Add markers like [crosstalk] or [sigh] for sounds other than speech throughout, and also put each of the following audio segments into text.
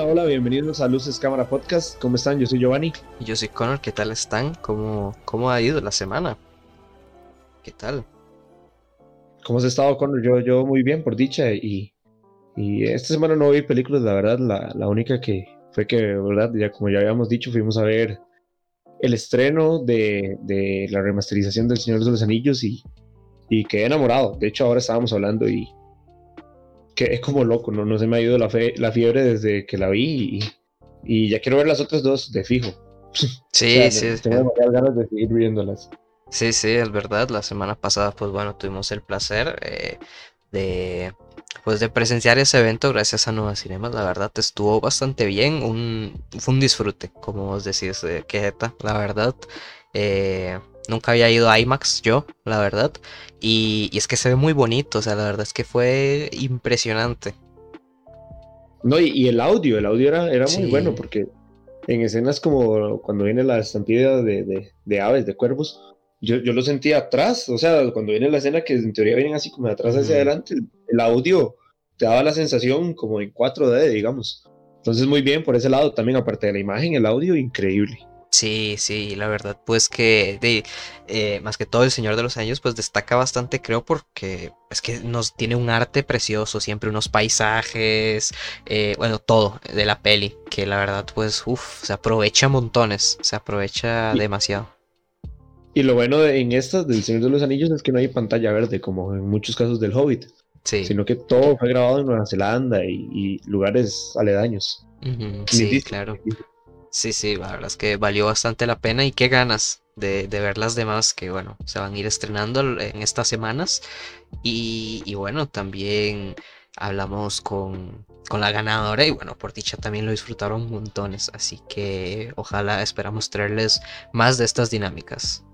Hola, bienvenidos a Luces Cámara Podcast. ¿Cómo están? Yo soy Giovanni. Y yo soy Connor. ¿Qué tal están? ¿Cómo, cómo ha ido la semana? ¿Qué tal? ¿Cómo has estado, Connor? Yo, yo muy bien, por dicha. Y, y esta semana no vi películas, la verdad. La, la única que fue que, ¿verdad? Ya como ya habíamos dicho, fuimos a ver el estreno de, de la remasterización del Señor de los Anillos y, y quedé enamorado. De hecho, ahora estábamos hablando y que es como loco, ¿no? No se me ha ido la, fe, la fiebre desde que la vi y, y, ya quiero ver las otras dos de fijo. [laughs] Sí, sí. Tengo ganas de seguir viéndolas. Sí, sí, es verdad. La semana pasada, pues bueno, tuvimos el placer eh, de pues de presenciar ese evento gracias a Nueva Cinemas, la verdad estuvo bastante bien, un, fue un disfrute, como vos decís, de Quejeta, la verdad. Eh, nunca había ido a IMAX yo, la verdad, y, es que se ve muy bonito, o sea, la verdad es que fue impresionante. No, y, el audio, el audio era, era muy bueno porque en escenas como cuando viene la estampida de, de, aves, de cuervos, yo, yo, lo sentía atrás, o sea, cuando viene la escena que en teoría vienen así como de atrás hacia adelante, el, audio te daba la sensación como en 4D, digamos. Entonces muy bien por ese lado, también aparte de la imagen, el audio increíble. Sí, sí, la verdad, pues que de, eh, más que todo el Señor de los Años, pues destaca bastante, creo, porque es que nos tiene un arte precioso, siempre unos paisajes, eh, bueno, todo de la peli, que la verdad, pues, uff, se aprovecha montones, se aprovecha demasiado. Y lo bueno en estas del Señor de los Anillos es que no hay pantalla verde, como en muchos casos del Hobbit, sí. sino que todo fue grabado en Nueva Zelanda y, lugares aledaños. sí, claro. Sí, sí, la verdad es que valió bastante la pena y qué ganas de, ver las demás que, bueno, se van a ir estrenando en estas semanas. Y, bueno, también hablamos con, con, la ganadora y bueno, por dicha también lo disfrutaron montones. Así que ojalá esperamos traerles más de estas dinámicas.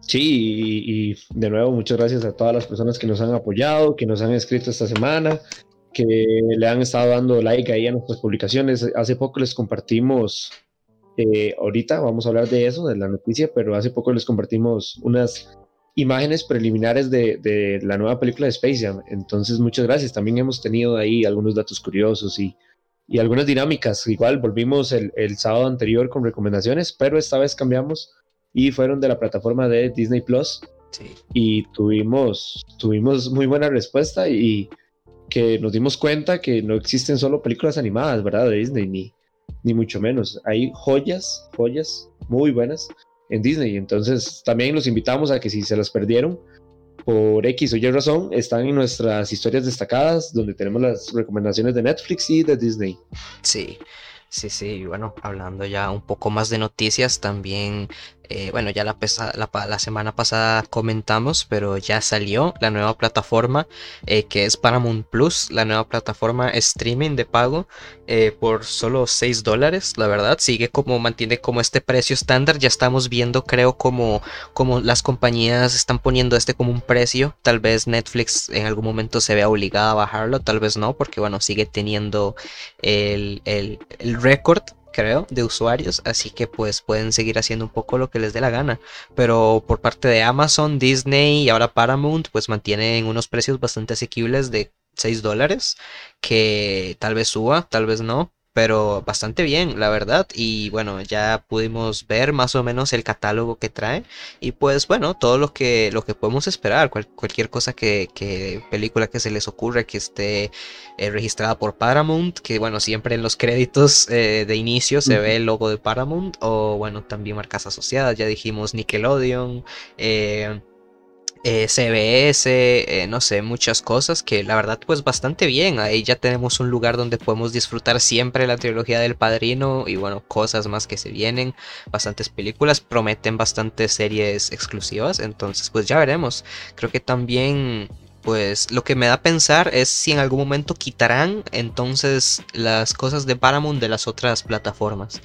Sí, y, y, de nuevo muchas gracias a todas las personas que nos han apoyado, que nos han escrito esta semana, que le han estado dando like ahí a nuestras publicaciones. Hace poco les compartimos, eh, ahorita vamos a hablar de eso, de la noticia, pero hace poco les compartimos unas imágenes preliminares de, de la nueva película de Space Jam. Entonces, muchas gracias. También hemos tenido ahí algunos datos curiosos y, y algunas dinámicas. Igual volvimos el, el sábado anterior con recomendaciones, pero esta vez cambiamos y fueron de la plataforma de Disney Plus. Sí. Y tuvimos, tuvimos muy buena respuesta y que nos dimos cuenta que no existen solo películas animadas, ¿verdad? De Disney, ni, ni mucho menos. Hay joyas, joyas muy buenas en Disney. Entonces también los invitamos a que si se las perdieron por X o Y razón, están en nuestras historias destacadas, donde tenemos las recomendaciones de Netflix y de Disney. Sí. Sí, sí, bueno, hablando ya un poco más de noticias, también eh, bueno, ya la, la, semana pasada comentamos, pero ya salió la nueva plataforma eh, que es Paramount Plus, la nueva plataforma streaming de pago eh, por solo 6 dólares, la verdad, sigue como, mantiene como este precio estándar, ya estamos viendo creo como, como las compañías están poniendo este como un precio, tal vez Netflix en algún momento se vea obligada a bajarlo, tal vez no, porque bueno, sigue teniendo el, el, el récord creo, de usuarios, así que pues pueden seguir haciendo un poco lo que les dé la gana. Pero por parte de Amazon, Disney y ahora Paramount, pues mantienen unos precios bastante asequibles de 6 dólares, que tal vez suba, tal vez no, pero bastante bien, la verdad. Y bueno, ya pudimos ver más o menos el catálogo que trae. Y pues bueno, todo lo que, lo que podemos esperar, cualquier cosa que, que, película que se les ocurra que esté eh, registrada por Paramount, que bueno, siempre en los créditos eh, de inicio se ve el logo de Paramount. O bueno, también marcas asociadas, ya dijimos Nickelodeon. Eh, eh, CBS, eh, no sé, muchas cosas que la verdad pues bastante bien. Ahí ya tenemos un lugar donde podemos disfrutar siempre la trilogía del padrino y bueno, cosas más que se vienen. Bastantes películas, prometen bastantes series exclusivas, entonces pues ya veremos. Creo que también pues lo que me da a pensar es si en algún momento quitarán entonces las cosas de Paramount de las otras plataformas.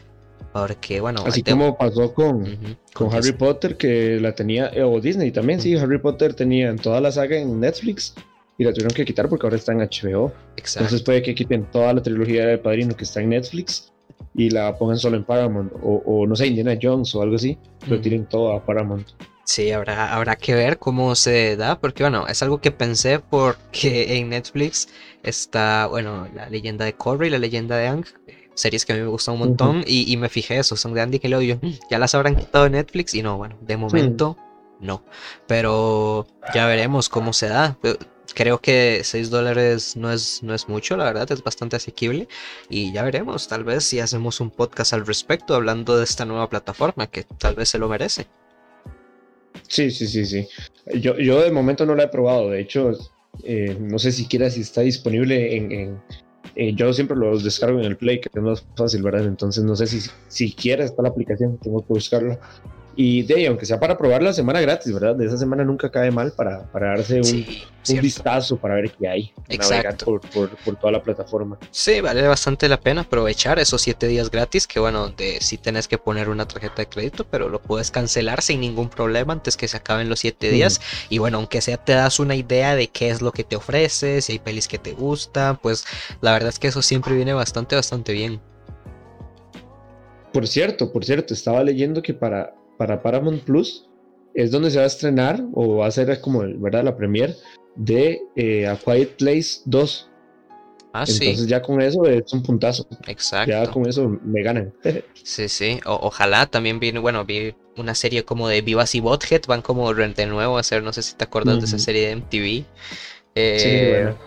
Porque, bueno. Así como pasó con, con Harry Potter, que la tenía, eh, o Disney también, sí, Harry Potter tenía en toda la saga en Netflix y la tuvieron que quitar porque ahora está en HBO. Exacto. Entonces puede que quiten toda la trilogía de Padrino que está en Netflix y la pongan solo en Paramount, o, no sé, Indiana Jones o algo así, pero tiren todo a Paramount. Sí, habrá, habrá que ver cómo se da, porque bueno, es algo que pensé porque en Netflix está, bueno, la leyenda de Korra y la leyenda de Ang, series que a mí me gustan un montón, y, me fijé eso, son de Andy que yo, ya las habrán quitado de Netflix, y no, bueno, de momento no, pero ya veremos cómo se da. Creo que 6 dólares no es, no es mucho, la verdad, es bastante asequible. Y ya veremos, tal vez si hacemos un podcast al respecto, hablando de esta nueva plataforma, que tal vez se lo merece. Sí, sí, sí, sí. Yo, yo de momento no la he probado. De hecho, eh, no sé siquiera si está disponible en, eh, yo siempre los descargo en el Play, que es más fácil, ¿verdad? Entonces no sé si siquiera está la aplicación, tengo que buscarla. Y de ahí, aunque sea para probar la semana gratis, ¿verdad? De esa semana nunca cae mal para, para darse un, un vistazo para ver qué hay. Exacto. Por, por, por, toda la plataforma. Sí, vale bastante la pena aprovechar esos siete días gratis. Que bueno, de, sí tenés que poner una tarjeta de crédito, pero lo puedes cancelar sin ningún problema antes que se acaben los siete días. Y bueno, aunque sea te das una idea de qué es lo que te ofrece, si hay pelis que te gustan, pues la verdad es que eso siempre viene bastante, bastante bien. Por cierto, por cierto, estaba leyendo que para para Paramount Plus es donde se va a estrenar o va a ser como ¿verdad? la premier de eh, A Quiet Place 2. Ah, Entonces ya con eso es un puntazo. Exacto. Ya con eso me ganan. [laughs] sí, sí. ojalá también viene, bueno, vi una serie como de Vivas y Bothead, van como de nuevo a hacer, no sé si te acuerdas de esa serie de MTV. Eh, sí, bueno.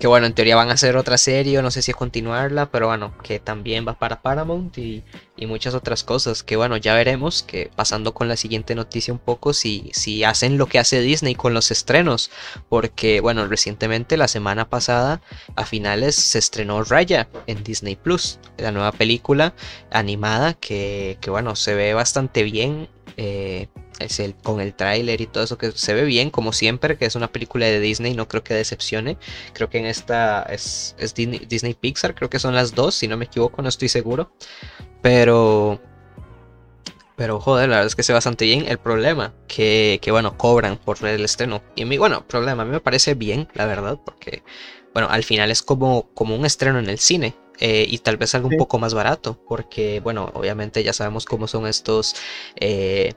Que bueno, en teoría van a hacer otra serie, no sé si es continuarla, pero bueno, que también va para Paramount y, muchas otras cosas. Que bueno, ya veremos, que pasando con la siguiente noticia un poco, si, si hacen lo que hace Disney con los estrenos. Porque bueno, recientemente, la semana pasada, a finales, se estrenó Raya en Disney Plus, la nueva película animada que, que bueno, se ve bastante bien. Eh, es el, con el tráiler y todo eso que se ve bien, como siempre, que es una película de Disney, no creo que decepcione. Creo que en esta es, Disney, Pixar, creo que son las dos, si no me equivoco, no estoy seguro. Pero... Pero joder, la verdad es que se ve bastante bien. El problema, que, que bueno, cobran por el estreno. Y a mí, bueno, problema, a mí me parece bien, la verdad, porque, bueno, al final es como, como un estreno en el cine. Eh, y tal vez algo un poco más barato, porque bueno, obviamente ya sabemos cómo son estos eh,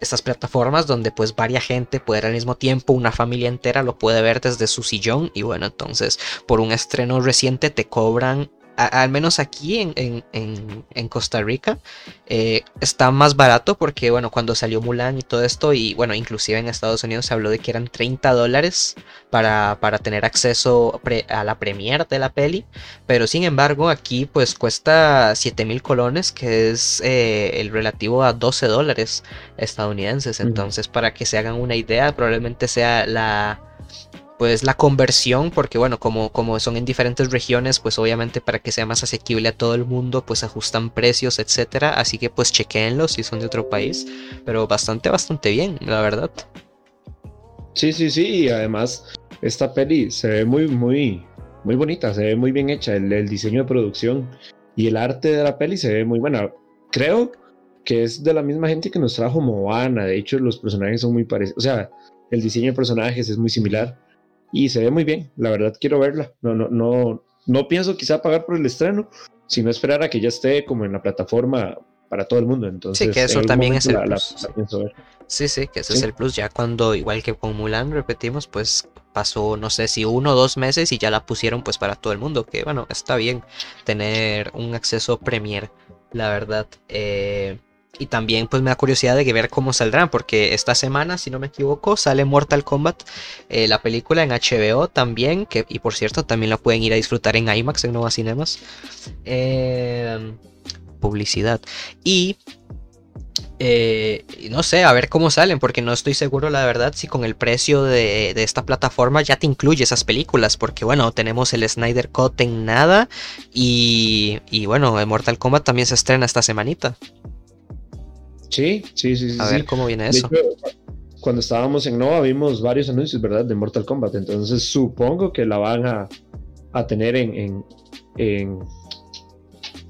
estas plataformas donde pues varia gente puede al mismo tiempo, una familia entera lo puede ver desde su sillón y bueno, entonces por un estreno reciente te cobran al menos aquí en, Costa Rica, eh, está más barato porque, bueno, cuando salió Mulan y todo esto, y bueno, inclusive en Estados Unidos se habló de que eran 30 dólares para, tener acceso a la premiere de la peli, pero sin embargo aquí pues cuesta 7 mil colones, que es eh, el relativo a 12 dólares estadounidenses, entonces para que se hagan una idea, probablemente sea la pues la conversión, porque bueno, como, como son en diferentes regiones, pues obviamente para que sea más asequible a todo el mundo, pues ajustan precios, etcétera. Así que pues chequenlos si son de otro país. Pero bastante, bastante bien, la verdad. Sí, sí, sí. Y además, esta peli se ve muy, muy, muy bonita, se ve muy bien hecha. El, el diseño de producción y el arte de la peli se ve muy buena. Creo que es de la misma gente que nos trajo Moana. De hecho, los personajes son muy parecidos. O sea, el diseño de personajes es muy similar y se ve muy bien. La verdad quiero verla. No, no, no, no pienso quizá pagar por el estreno, sino esperar a que ya esté como en la plataforma para todo el mundo. Entonces, sí, que eso también es el plus. Sí, sí, que ese es el plus. Ya cuando, igual que con Mulan, repetimos, pues pasó, no sé si uno o dos meses y ya la pusieron pues para todo el mundo. Que bueno, está bien tener un acceso premier, la verdad. Eh, y también pues me da curiosidad de ver cómo saldrán, porque esta semana, si no me equivoco, sale Mortal Kombat, eh, la película en HBO también, que, y por cierto también la pueden ir a disfrutar en IMAX, en Nova Cinemas. Em, publicidad. Y eh, no sé, a ver cómo salen, porque no estoy seguro, la verdad, si con el precio de, esta plataforma ya te incluye esas películas, porque bueno, tenemos el Snyder Cut en nada y, y bueno, Mortal Kombat también se estrena esta semanita. Sí, sí, sí. A ver cómo viene eso. cuando estábamos en Nova vimos varios anuncios, ¿verdad? De Mortal Kombat. Entonces supongo que la van a, a tener en, en,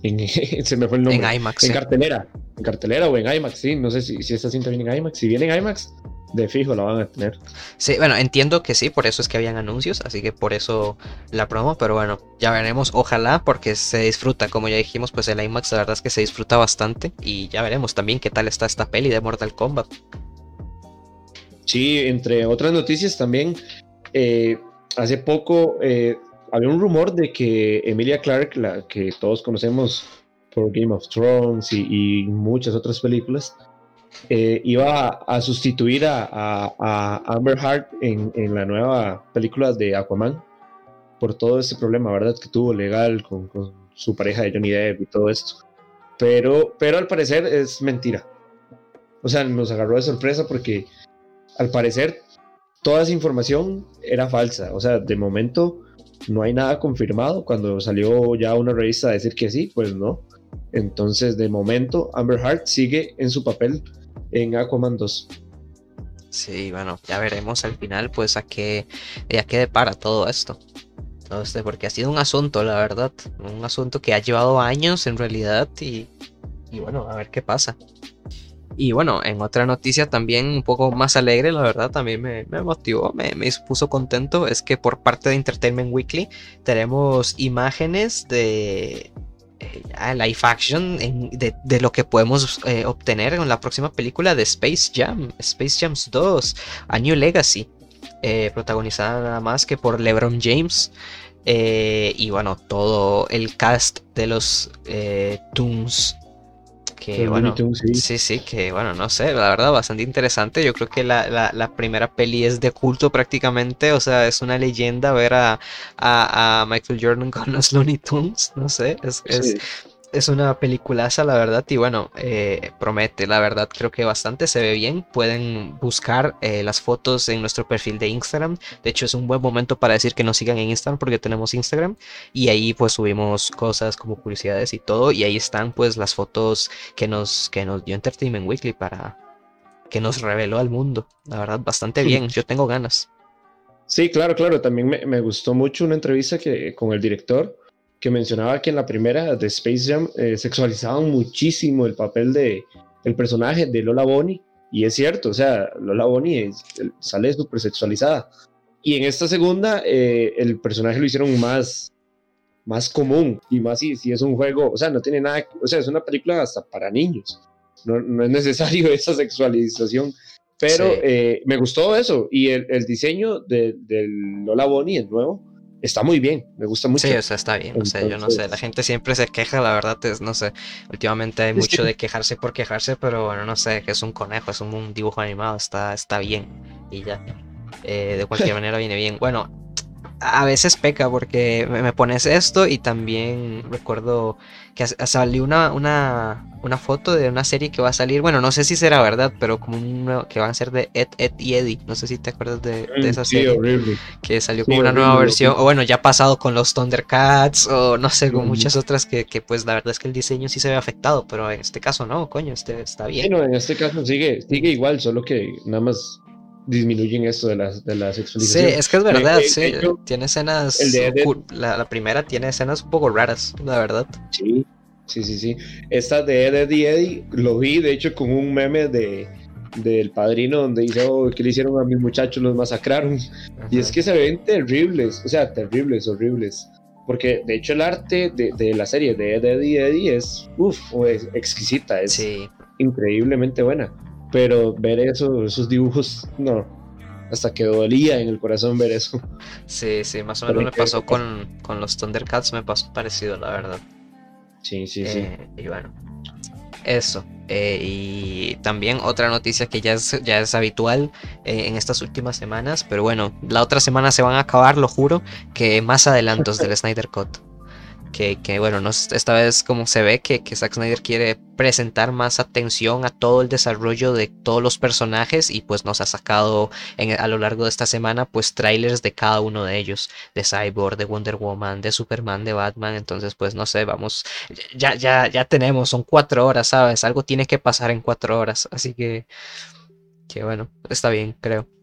en, [laughs] se me fue el nombre. En IMAX. En cartelera. En cartelera o en IMAX, sí. No sé si, si esta cinta viene en IMAX. Si viene en IMAX, de fijo la van a tener. Sí, bueno, entiendo que sí, por eso es que habían anuncios, así que por eso la promo, pero bueno, ya veremos, ojalá, porque se disfruta, como ya dijimos, pues el IMAX la verdad es que se disfruta bastante y ya veremos también qué tal está esta peli de Mortal Kombat. Sí, entre otras noticias también, eh, hace poco eh, había un rumor de que Emilia Clarke, la que todos conocemos por Game of Thrones y, muchas otras películas, eh, iba a, sustituir a, Amber Heard en, la nueva película de Aquaman por todo ese problema, ¿verdad? Que tuvo legal con, su pareja de Johnny Depp y todo esto. Pero, pero al parecer es mentira. O sea, nos agarró de sorpresa porque al parecer toda esa información era falsa. O sea, de momento no hay nada confirmado. Cuando salió ya una revista a decir que sí, pues no. Entonces, de momento, Amber Heard sigue en su papel en Aquaman 2. Sí, bueno, ya veremos al final, pues, a qué, a qué depara todo esto. Entonces, porque ha sido un asunto, la verdad. Un asunto que ha llevado años en realidad y, y bueno, a ver qué pasa. Y bueno, en otra noticia también un poco más alegre, la verdad, también me, motivó, me, me, puso contento, es que por parte de Entertainment Weekly tenemos imágenes de eh, live action de, lo que podemos eh, obtener en la próxima película de Space Jam, Space Jams 2, A New Legacy, eh, protagonizada nada más que por LeBron James. y bueno, todo el cast de los Toons que bueno, sí. sí. que bueno, no sé, la verdad, bastante interesante. Yo creo que la, primera peli es de culto prácticamente, o sea, es una leyenda ver a, a, Michael Jordan [laughs] con los Looney Tunes, no sé, es, es una peliculaza, la verdad, y bueno, eh, promete, la verdad, creo que bastante se ve bien. Pueden buscar eh, las fotos en nuestro perfil de Instagram. De hecho, es un buen momento para decir que nos sigan en Instagram porque tenemos Instagram y ahí pues subimos cosas como publicidades y todo. Y ahí están pues las fotos que nos, que nos dio Entertainment Weekly para que nos reveló al mundo. La verdad, bastante bien. Yo tengo ganas. Sí, claro, claro. También me, me gustó mucho una entrevista que, con el director que mencionaba que en la primera de Space Jam eh, sexualizaban muchísimo el papel de el personaje de Lola Bonnie. Y es cierto, o sea, Lola Bonnie sale súper sexualizada. Y en esta segunda eh, el personaje lo hicieron más más común y más si, si es un juego, o sea, no tiene nada, o sea, es una película hasta para niños, no, no es necesario [laughs] esa sexualización, pero eh, me gustó eso. Y el, el diseño de, de Lola Bonnie, el nuevo, está muy bien, me gusta mucho. Sí, o sea, está bien, o sea, yo no sé, la gente siempre se queja, la verdad es, no sé, últimamente hay mucho de quejarse por quejarse, pero bueno, no sé, que es un conejo, es un, dibujo animado, está, está bien y ya. Eh, de cualquier [laughs] manera viene bien. Bueno, a veces peca porque me pones esto y también recuerdo que salió una, una, una, foto de una serie que va a salir, bueno, no sé si será verdad, pero como un que van a ser de Ed, Ed y Eddie, no sé si te acuerdas de, mm, esa serie, que salió como una nueva versión, o bueno, ya ha pasado con los Thundercats, o no sé, con muchas otras que, que, pues la verdad es que el diseño sí se ve afectado, pero en este caso no, coño, este está bien. Bueno, en este caso sigue, sigue igual, solo que nada más disminuyen esto de la, de la sexualización. Sí, es que es verdad, sí. tiene escenas. la, primera tiene escenas un poco raras, la verdad. Sí, sí, sí, sí. Esta de Ed, Eddie Eddie lo vi, de hecho, con un meme de del padrino donde dice oh, que le hicieron a mis muchachos, los masacraron. Y es que se ven terribles, o sea, terribles, horribles. Porque de hecho el arte de, de la serie de Ed, Eddie Eddie es, uff, es exquisita, es increíblemente buena pero ver eso, esos dibujos, no, hasta que dolía en el corazón ver eso. Sí, sí, más o menos me pasó con, con, los Thundercats, me pasó parecido, la verdad. Sí, sí, sí. Eh, y bueno, eso. Eh, y también otra noticia que ya es, ya es habitual eh, en estas últimas semanas, pero bueno, la otra semana se van a acabar, lo juro, que más adelantos del [laughs] Snyder Cut que, bueno, no, esta vez como se ve que, que Zack Snyder quiere presentar más atención a todo el desarrollo de todos los personajes y pues nos ha sacado a lo largo de esta semana pues trailers de cada uno de ellos, de Cyborg, de Wonder Woman, de Superman, de Batman, entonces pues no sé, vamos, ya, ya, ya tenemos, son cuatro horas, ¿sabes? Algo tiene que pasar en cuatro horas, así que, que bueno, está bien, creo.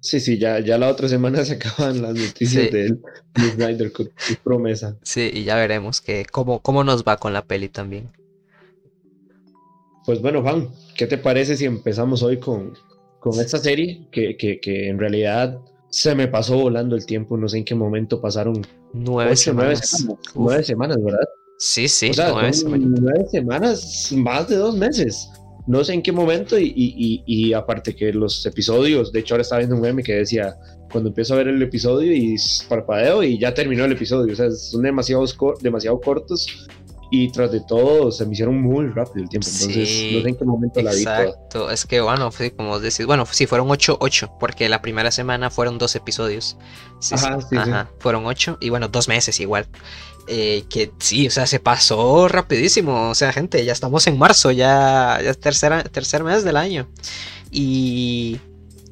Sí, sí, ya, ya la otra semana [laughs] se acaban las noticias de él, de Snyder con promesa. Sí, y ya veremos que cómo, cómo nos va con la peli también. Pues bueno, Juan, ¿qué te parece si empezamos hoy con, con esta serie? Que, que, que, en realidad se me pasó volando el tiempo, no sé en qué momento pasaron. Nueve semanas. Nueve semanas, ¿verdad? Sí, sí, nueve, semanas. nueve semanas, más de dos meses. No sé en qué momento y, y, y, aparte que los episodios, de hecho ahora estaba viendo un meme que decía, cuando empiezo a ver el episodio y parpadeo y ya terminó el episodio, o sea, son demasiado, demasiado cortos y tras de todo se me hicieron muy rápido el tiempo, entonces no sé en qué momento la vi. Exacto, es que bueno, como vos decís, bueno, sí, fueron 8, 8, porque la primera semana fueron dos episodios. ajá, sí, ajá, fueron 8 y bueno, dos meses igual. Eh, que sí, o sea, se pasó rapidísimo. O sea, gente, ya estamos en marzo, ya, ya es tercera, tercer mes del año. Y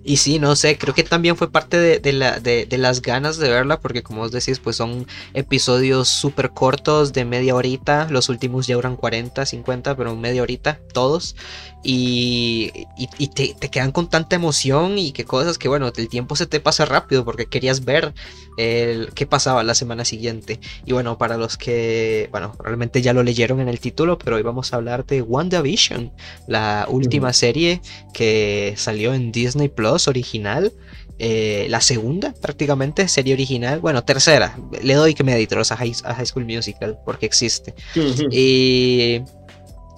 y sí, no sé, creo que también fue parte de, la, de, las ganas de verla, porque como os decís, pues son episodios súper cortos de media horita, los últimos ya duran 40, 50, pero media horita, todos, y, y, te, quedan con tanta emoción y qué cosas que, bueno, el tiempo se te pasa rápido porque querías ver el, qué pasaba la semana siguiente. Y bueno, para los que, bueno, realmente ya lo leyeron en el título, pero hoy vamos a hablar de WandaVision, la última serie que salió en Disney Plus original. Eh, la segunda prácticamente serie original, bueno, tercera, le doy que me editros a High, a High School Musical porque existe. Y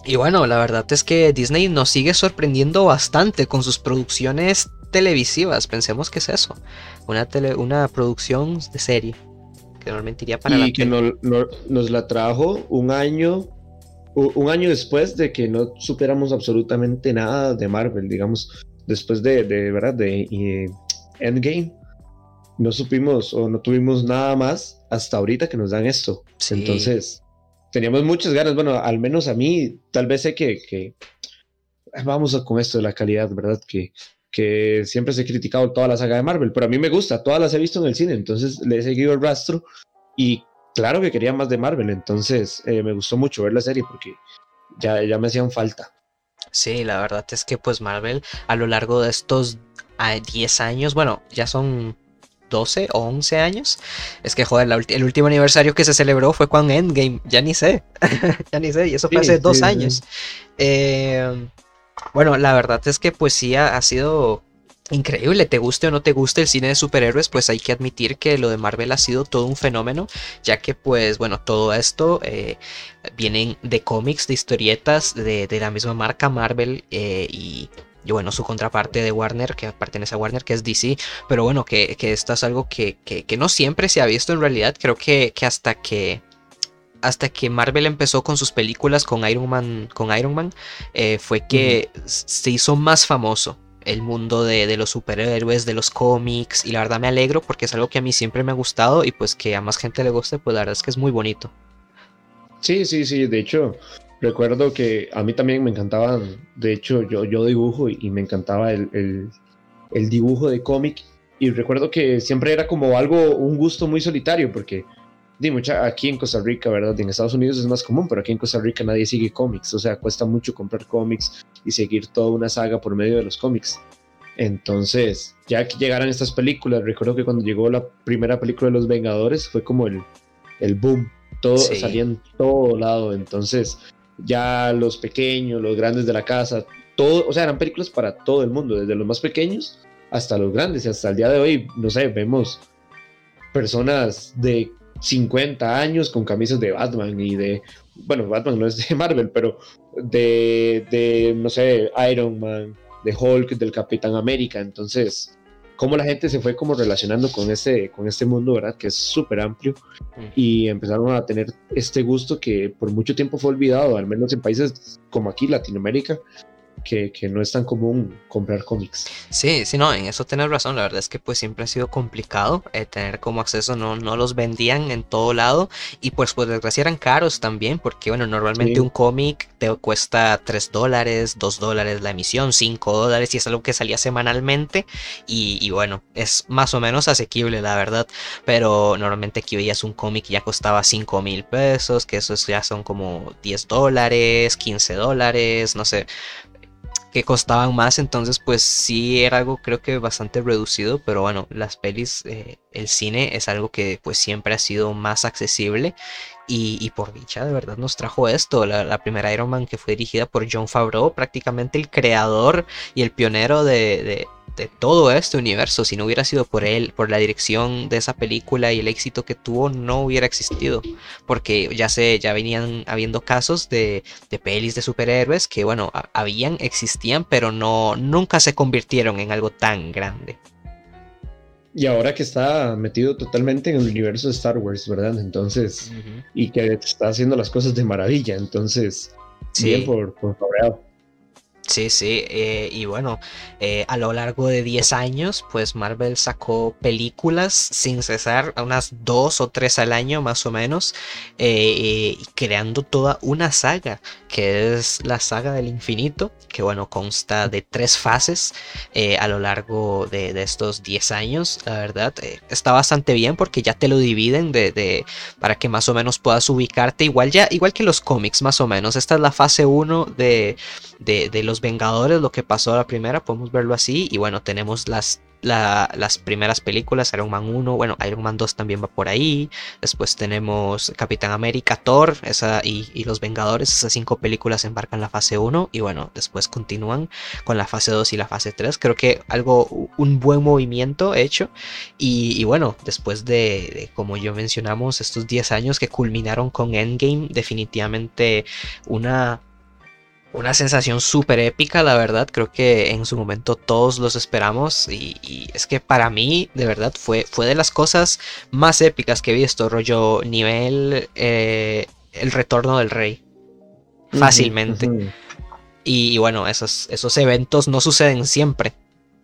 y bueno, la verdad es que Disney nos sigue sorprendiendo bastante con sus producciones televisivas. Pensemos que es eso. Una, una producción de serie. Que normalmente iría para y que nos la trajo un año. Un año después de que no superamos absolutamente nada de Marvel, digamos, después de, de verdad, de Endgame, no supimos o no tuvimos nada más hasta ahorita que nos dan esto. Entonces, teníamos muchas ganas, bueno, al menos a mí, tal vez sé que, vamos con esto de la calidad, ¿verdad? Que, que siempre se ha criticado toda la saga de Marvel, pero a mí me gusta, todas las he visto en el cine, entonces le he seguido el rastro y claro que quería más de Marvel, entonces eh, me gustó mucho ver la serie porque ya, ya me hacían falta. Sí, la verdad es que pues Marvel a lo largo de estos 10 años, bueno, ya son 12 o 11 años. Es que, joder, el último aniversario que se celebró fue con Endgame. Ya ni sé. [laughs] ya ni sé. Y eso fue hace dos años. Eh, bueno, la verdad es que pues sí ha, sido increíble, te guste o no te guste el cine de superhéroes, pues hay que admitir que lo de Marvel ha sido todo un fenómeno, ya que pues bueno, todo esto eh, vienen de cómics, de historietas de, la misma marca Marvel eh, y y bueno, su contraparte de Warner, que pertenece a Warner, que es DC, pero bueno, que, esto es algo que, no siempre se ha visto en realidad, creo que, hasta que hasta que Marvel empezó con sus películas con Iron Man, con Iron Man eh, fue que se hizo más famoso el mundo de, de, los superhéroes, de los cómics, y la verdad me alegro porque es algo que a mí siempre me ha gustado y pues que a más gente le guste, pues la verdad es que es muy bonito. Sí, sí, sí, de hecho, recuerdo que a mí también me encantaban, de hecho yo, yo dibujo y, me encantaba el, el, dibujo de cómic y recuerdo que siempre era como algo, un gusto muy solitario porque aquí en Costa Rica, ¿verdad? En Estados Unidos es más común, pero aquí en Costa Rica nadie sigue cómics, o sea, cuesta mucho comprar cómics y seguir toda una saga por medio de los cómics. Entonces, ya que llegaran estas películas, recuerdo que cuando llegó la primera película de Los Vengadores fue como el, el boom, todo salía en todo lado, entonces ya los pequeños, los grandes de la casa, todo, o sea, eran películas para todo el mundo, desde los más pequeños hasta los grandes, y hasta el día de hoy, no sé, vemos personas de 50 años con camisas de Batman y de, bueno, Batman no es de Marvel, pero de, de no sé, Iron Man, de Hulk, del Capitán América, entonces cómo la gente se fue como relacionando con este, con este mundo, ¿verdad? Que es súper amplio. Y empezaron a tener este gusto que por mucho tiempo fue olvidado, al menos en países como aquí, Latinoamérica, que, no es tan común comprar cómics. Sí, sí, no, en eso tienes razón. La verdad es que pues siempre ha sido complicado eh, tener como acceso, no, no los vendían en todo lado. Y pues por desgracia eran caros también porque bueno, normalmente un cómic te cuesta 3 dólares, 2 dólares la emisión, 5 dólares y es algo que salía semanalmente. Y, bueno, es más o menos asequible la verdad, pero normalmente aquí veías un cómic ya costaba 5 mil pesos, que esos ya son como 10 dólares, 15 dólares, no sé, que costaban más, entonces pues sí era algo creo que bastante reducido, pero bueno, las pelis, eh, el cine es algo que pues siempre ha sido más accesible y, por dicha de verdad nos trajo esto, la, primera Iron Man que fue dirigida por John Favreau, prácticamente el creador y el pionero de, de todo este universo. Si no hubiera sido por él, por la dirección de esa película y el éxito que tuvo, no hubiera existido. Porque ya sé, ya venían habiendo casos de, de pelis de superhéroes que, bueno, habían, existían, pero no, nunca se convirtieron en algo tan grande. Y ahora que está metido totalmente en el universo de Star Wars, ¿verdad? Entonces, y que está haciendo las cosas de maravilla, entonces, bien por, por Sí, sí, eh, y bueno, eh, a lo largo de 10 años, pues Marvel sacó películas sin cesar, unas dos o tres al año más o menos, eh, creando toda una saga, que es la saga del infinito, que bueno, consta de tres fases a lo largo de, estos 10 años, la verdad, está bastante bien porque ya te lo dividen de, para que más o menos puedas ubicarte, igual, ya, igual que los cómics más o menos, esta es la fase 1 de, de los Vengadores, lo que pasó a la primera, podemos verlo así. Y bueno, tenemos las, las primeras películas, Iron Man 1, bueno, Iron Man 2 también va por ahí. Después tenemos Capitán América, Thor esa, y, Los Vengadores, esas cinco películas embarcan la fase 1 y bueno, después continúan con la fase 2 y la fase 3. Creo que algo, un buen movimiento hecho. Y, bueno, después de, de, como yo mencionamos, estos 10 años que culminaron con Endgame, definitivamente una una sensación súper épica, la verdad. Creo que en su momento todos los esperamos. Y, es que para mí, de verdad, fue, fue de las cosas más épicas que he visto. Rollo nivel eh, El retorno del rey. Fácilmente. y, y, bueno, esos, esos eventos no suceden siempre.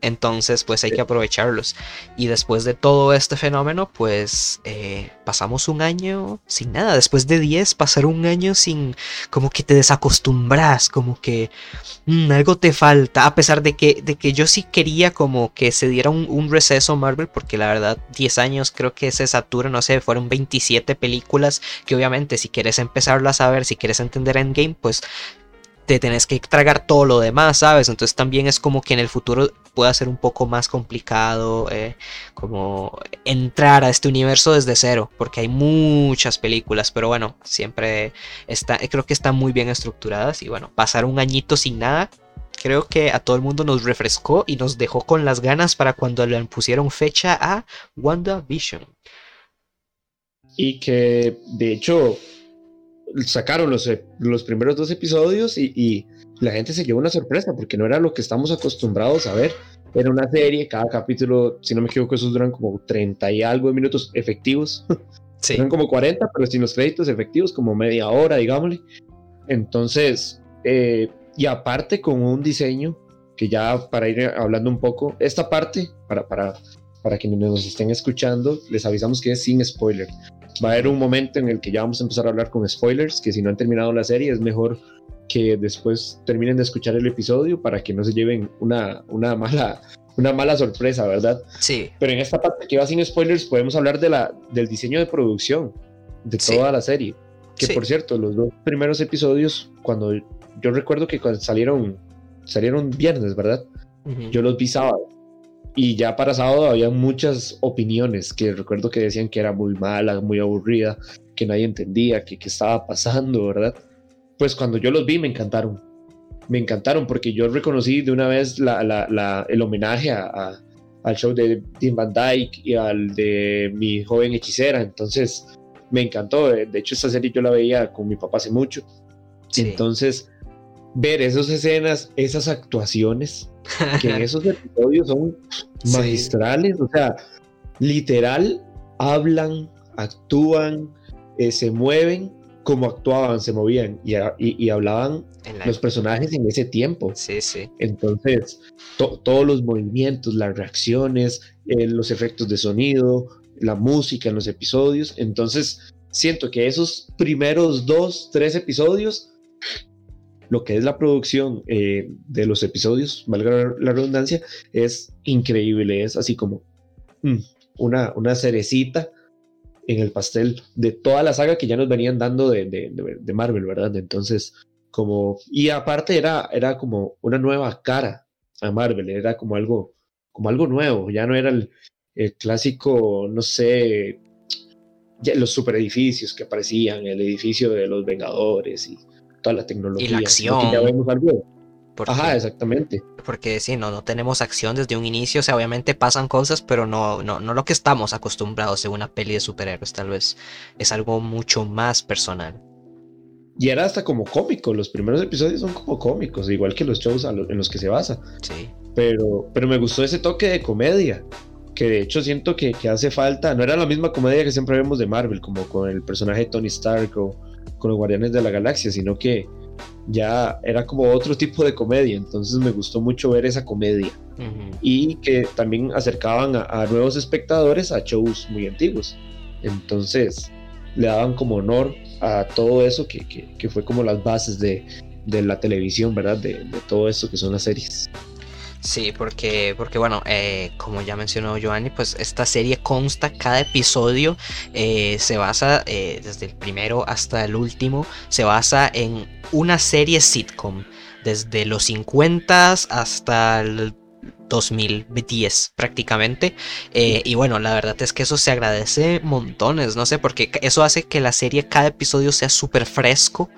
Entonces, pues hay que aprovecharlos. Y después de todo este fenómeno, pues eh, pasamos un año sin nada. Después de 10, pasar un año sin como que te desacostumbras, como que mm, algo te falta. A pesar de que, de que yo sí quería como que se diera un, receso Marvel, porque la verdad, 10 años creo que se satura, no sé, fueron 27 películas que obviamente si quieres empezarlas a ver, si quieres entender Endgame, pues te tenés que tragar todo lo demás, ¿sabes? Entonces también es como que en el futuro pueda ser un poco más complicado eh, como entrar a este universo desde cero, porque hay muchas películas, pero bueno, siempre está, creo que están muy bien estructuradas y bueno, pasar un añito sin nada, creo que a todo el mundo nos refrescó y nos dejó con las ganas para cuando le pusieron fecha a WandaVision. Y que de hecho sacaron los, los primeros dos episodios y, la gente se llevó una sorpresa porque no era lo que estamos acostumbrados a ver. Era una serie, cada capítulo, si no me equivoco, esos duran como 30 y algo de minutos efectivos. [laughs] Sí. Son como 40, pero sin los créditos efectivos, como media hora, digámosle. Entonces, eh, y aparte con un diseño que ya para ir hablando un poco, esta parte, para, para, para quienes nos estén escuchando, les avisamos que es sin spoiler va a haber un momento en el que ya vamos a empezar a hablar con spoilers, que si no han terminado la serie es mejor que después terminen de escuchar el episodio para que no se lleven una, una, mala, una mala sorpresa, ¿verdad? Sí. Pero en esta parte que va sin spoilers podemos hablar de la, del diseño de producción de toda la serie. Que por cierto, los dos primeros episodios, cuando yo recuerdo que cuando salieron, salieron viernes, ¿verdad? Yo los vi sábado y ya para sábado había muchas opiniones que recuerdo que decían que era muy mala, muy aburrida, que nadie entendía, que qué estaba pasando, ¿verdad? Pues cuando yo los vi me encantaron. Me encantaron porque yo reconocí de una vez el homenaje a, al show de Tim Van Dyke y al de mi joven hechicera. Entonces me encantó. De hecho, esta serie yo la veía con mi papá hace mucho. Entonces, ver esas escenas, esas actuaciones, que [laughs] esos episodios son magistrales, o sea, literal, hablan, actúan, eh, se mueven como actuaban, se movían y, hablaban los personajes en ese tiempo. Sí, sí. Entonces, todos los movimientos, las reacciones, eh, los efectos de sonido, la música en los episodios. Entonces, siento que esos primeros dos, tres episodios lo que es la producción eh, de los episodios, valga la redundancia, es increíble, es así como mm, una, una cerecita en el pastel de toda la saga que ya nos venían dando de, de, Marvel, ¿verdad? Entonces, como, y aparte era, era como una nueva cara a Marvel, era como algo, como algo nuevo, ya no era el, clásico, no sé, los super edificios que aparecían, el edificio de los Vengadores y toda la tecnología. Y la acción. Ajá, exactamente. Porque sí, no, no tenemos acción desde un inicio, o sea, obviamente pasan cosas, pero no, no, no lo que estamos acostumbrados en una peli de superhéroes, tal vez es algo mucho más personal. Y era hasta como cómico, los primeros episodios son como cómicos, igual que los shows en los que se basa. Sí. Pero, pero me gustó ese toque de comedia, que de hecho siento que, que hace falta, no era la misma comedia que siempre vemos de Marvel, como con el personaje de Tony Stark o con los Guardianes de la Galaxia, sino que ya era como otro tipo de comedia, entonces me gustó mucho ver esa comedia y que también acercaban a, nuevos espectadores a shows muy antiguos, entonces le daban como honor a todo eso que, que, fue como las bases de, de la televisión, ¿verdad? De, de, todo eso que son las series. Sí, porque, porque bueno, eh, como ya mencionó Giovanni, pues esta serie consta, cada episodio eh, se basa, eh, desde el primero hasta el último, se basa en una serie sitcom, desde los 50 hasta el 2010 prácticamente. Eh, y bueno, la verdad es que eso se agradece montones, no sé, porque eso hace que la serie, cada episodio sea súper fresco,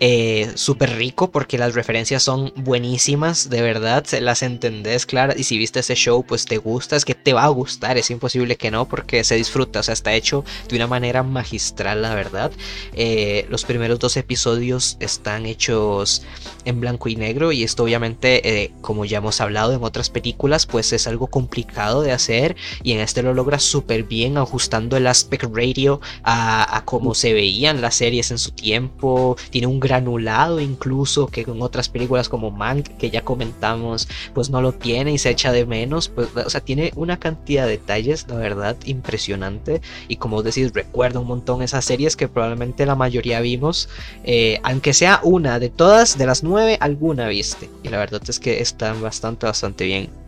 eh, súper rico, porque las referencias son buenísimas, de verdad, las entendés, claro, y si viste ese show, pues te gusta, es que te va a gustar, es imposible que no, porque se disfruta, o sea, está hecho de una manera magistral, la verdad. Eh, los primeros dos episodios están hechos en blanco y negro, y esto obviamente, como ya hemos hablado en otras películas, pues es algo complicado de hacer y en este lo logra súper bien ajustando el aspect radio a, a cómo se veían las series en su tiempo, tiene un granulado incluso que en otras películas como Mank que ya comentamos pues no lo tiene y se echa de menos, pues o sea tiene una cantidad de detalles la verdad impresionante. Y como decís recuerdo un montón esas series que probablemente la mayoría vimos, eh, aunque sea una de todas de las nueve alguna viste. Y la verdad es que están bastante bastante bien.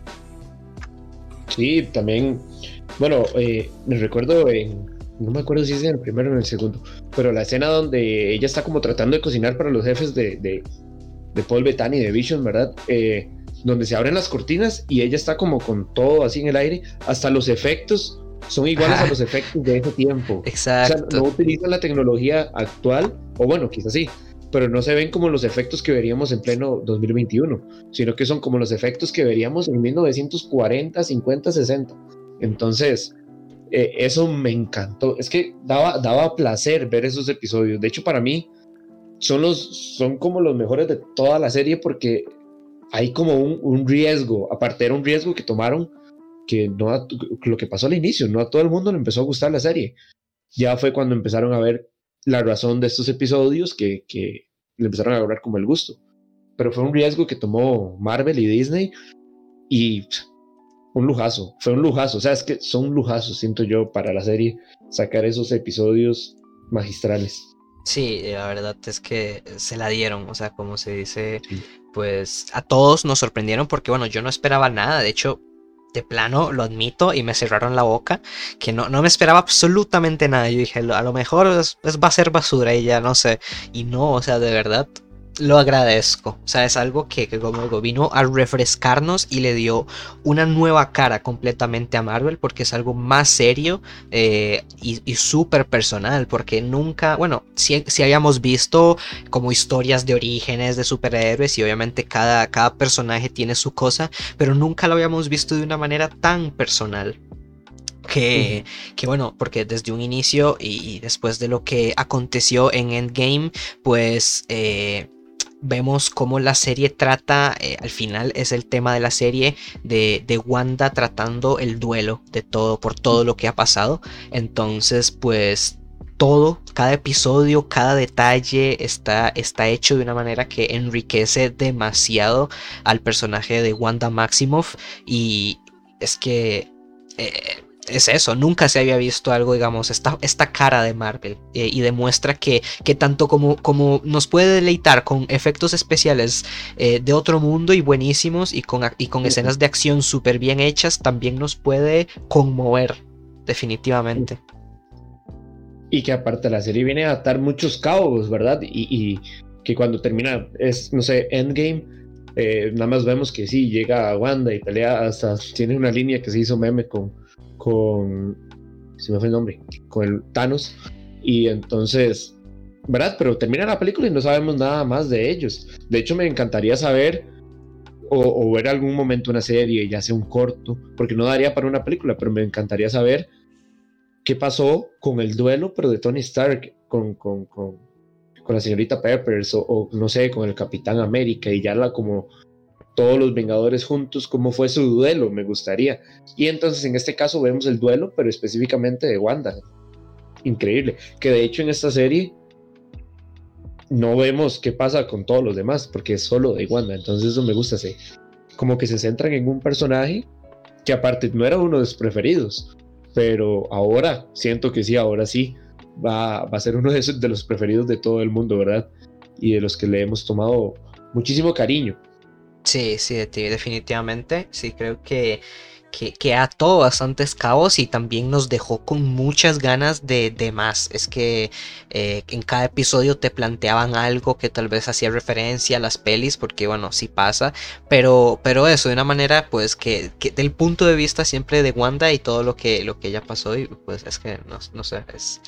Sí, también, bueno, eh, me recuerdo en, no me acuerdo si es en el primero o en el segundo, pero la escena donde ella está como tratando de cocinar para los jefes de, de, de Paul Bettany, de Vision, ¿verdad? Eh, donde se abren las cortinas y ella está como con todo así en el aire, hasta los efectos son iguales a los efectos de ese tiempo. Exacto. O sea, no utilizan la tecnología actual, o bueno, quizás sí, pero no se ven como los efectos que veríamos en pleno 2021, sino que son como los efectos que veríamos en 1940, 50, 60. Entonces, eh, eso me encantó. Es que daba, daba placer ver esos episodios. De hecho, para mí, son, los, son como los mejores de toda la serie porque hay como un, riesgo, aparte era un riesgo que tomaron que no lo que pasó al inicio, no a todo el mundo le empezó a gustar la serie. Ya fue cuando empezaron a ver la razón de estos episodios que, que le empezaron a agarrar como el gusto. Pero fue un riesgo que tomó Marvel y Disney y un lujazo, fue un lujazo, o sea, es que son lujazos, siento yo, para la serie sacar esos episodios magistrales. Sí, la verdad es que se la dieron, o sea, como se dice, pues a todos nos sorprendieron porque, bueno, yo no esperaba nada, de hecho, de plano, lo admito, y me cerraron la boca, que no, no me esperaba absolutamente nada. Yo dije, a lo mejor va a ser basura y ya no sé. Y no, o sea, de verdad, lo agradezco. O sea, es algo que, como digo, vino a refrescarnos y le dio una nueva cara completamente a Marvel porque es algo más serio eh, y, súper personal. Porque nunca, bueno, si, si, habíamos visto como historias de orígenes de superhéroes y obviamente cada, cada personaje tiene su cosa, pero nunca lo habíamos visto de una manera tan personal. Que, que, bueno, porque desde un inicio y, después de lo que aconteció en Endgame, pues eh, vemos cómo la serie trata, eh, al final es el tema de la serie de, de, Wanda tratando el duelo de todo, por todo lo que ha pasado. Entonces, pues todo, cada episodio, cada detalle está, está hecho de una manera que enriquece demasiado al personaje de Wanda Maximoff y es que... Eh, es eso, nunca se había visto algo, digamos, esta, esta cara de Marvel eh, y demuestra que, que tanto como, como, nos puede deleitar con efectos especiales eh, de otro mundo y buenísimos y con, y con escenas de acción súper bien hechas, también nos puede conmover, definitivamente. Y que aparte la serie viene a atar muchos cabos, ¿verdad? Y, que cuando termina, es, no sé, Endgame, eh, nada más vemos que sí, llega a Wanda y pelea hasta, tiene una línea que se hizo meme con con, se me fue el nombre, con el Thanos. Y entonces, ¿verdad? Pero termina la película y no sabemos nada más de ellos. De hecho, me encantaría saber o, ver algún momento una serie, ya sea un corto, porque no daría para una película, pero me encantaría saber qué pasó con el duelo, pero de Tony Stark con, con, con, con la señorita Peppers o, no sé, con el Capitán América y ya la como todos los Vengadores juntos, cómo fue su duelo, me gustaría. Y entonces en este caso vemos el duelo, pero específicamente de Wanda. Increíble. Que de hecho en esta serie no vemos qué pasa con todos los demás, porque es solo de Wanda. Entonces eso me gusta, sí. como que se centran en un personaje que aparte no era uno de sus preferidos, pero ahora siento que sí, ahora sí, va, a ser uno de los preferidos de todo el mundo, ¿verdad? Y de los que le hemos tomado muchísimo cariño. Sí, sí, definitivamente. Sí, creo que que, que ató bastantes cabos y también nos dejó con muchas ganas de, de más. Es que eh, en cada episodio te planteaban algo que tal vez hacía referencia a las pelis, porque bueno, sí pasa, pero, pero eso de una manera pues que, del punto de vista siempre de Wanda y todo lo que, lo que ella pasó y pues es que no, no sé, es,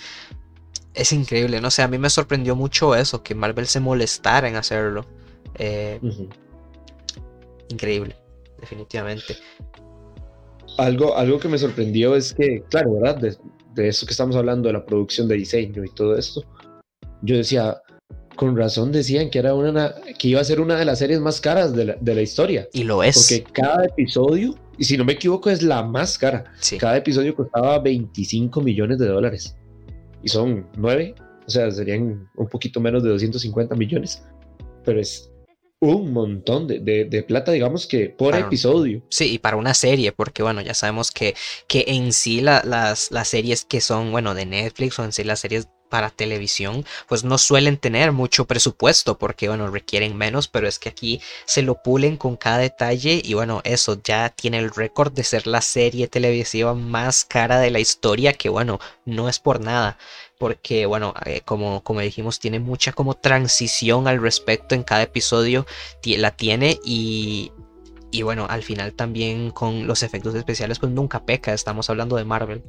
es increíble, no sé, a mí me sorprendió mucho eso, que Marvel se molestara en hacerlo. Eh, increíble, definitivamente algo, algo que me sorprendió es que, claro, ¿verdad? De, eso que estamos hablando, de la producción de diseño y todo esto, yo decía, con razón decían que, era una, que iba a ser una de las series más caras de la, historia. Y lo es. Porque cada episodio, y si no me equivoco, es la más cara. Cada episodio costaba 25 millones de dólares. Y son nueve, o sea, serían un poquito menos de 250 millones. Pero es un montón de, plata, digamos que por episodio. Sí, y para una serie, porque bueno, ya sabemos que, que en sí las, las series que son, bueno, de Netflix o en sí las series para televisión, pues no suelen tener mucho presupuesto porque, bueno, requieren menos, pero es que aquí se lo pulen con cada detalle y, bueno, eso ya tiene el récord de ser la serie televisiva más cara de la historia, que, bueno, no es por nada porque bueno, eh, como, como dijimos, tiene mucha como transición al respecto en cada episodio, la tiene y, y bueno, al final también con los efectos especiales pues nunca peca, estamos hablando de Marvel.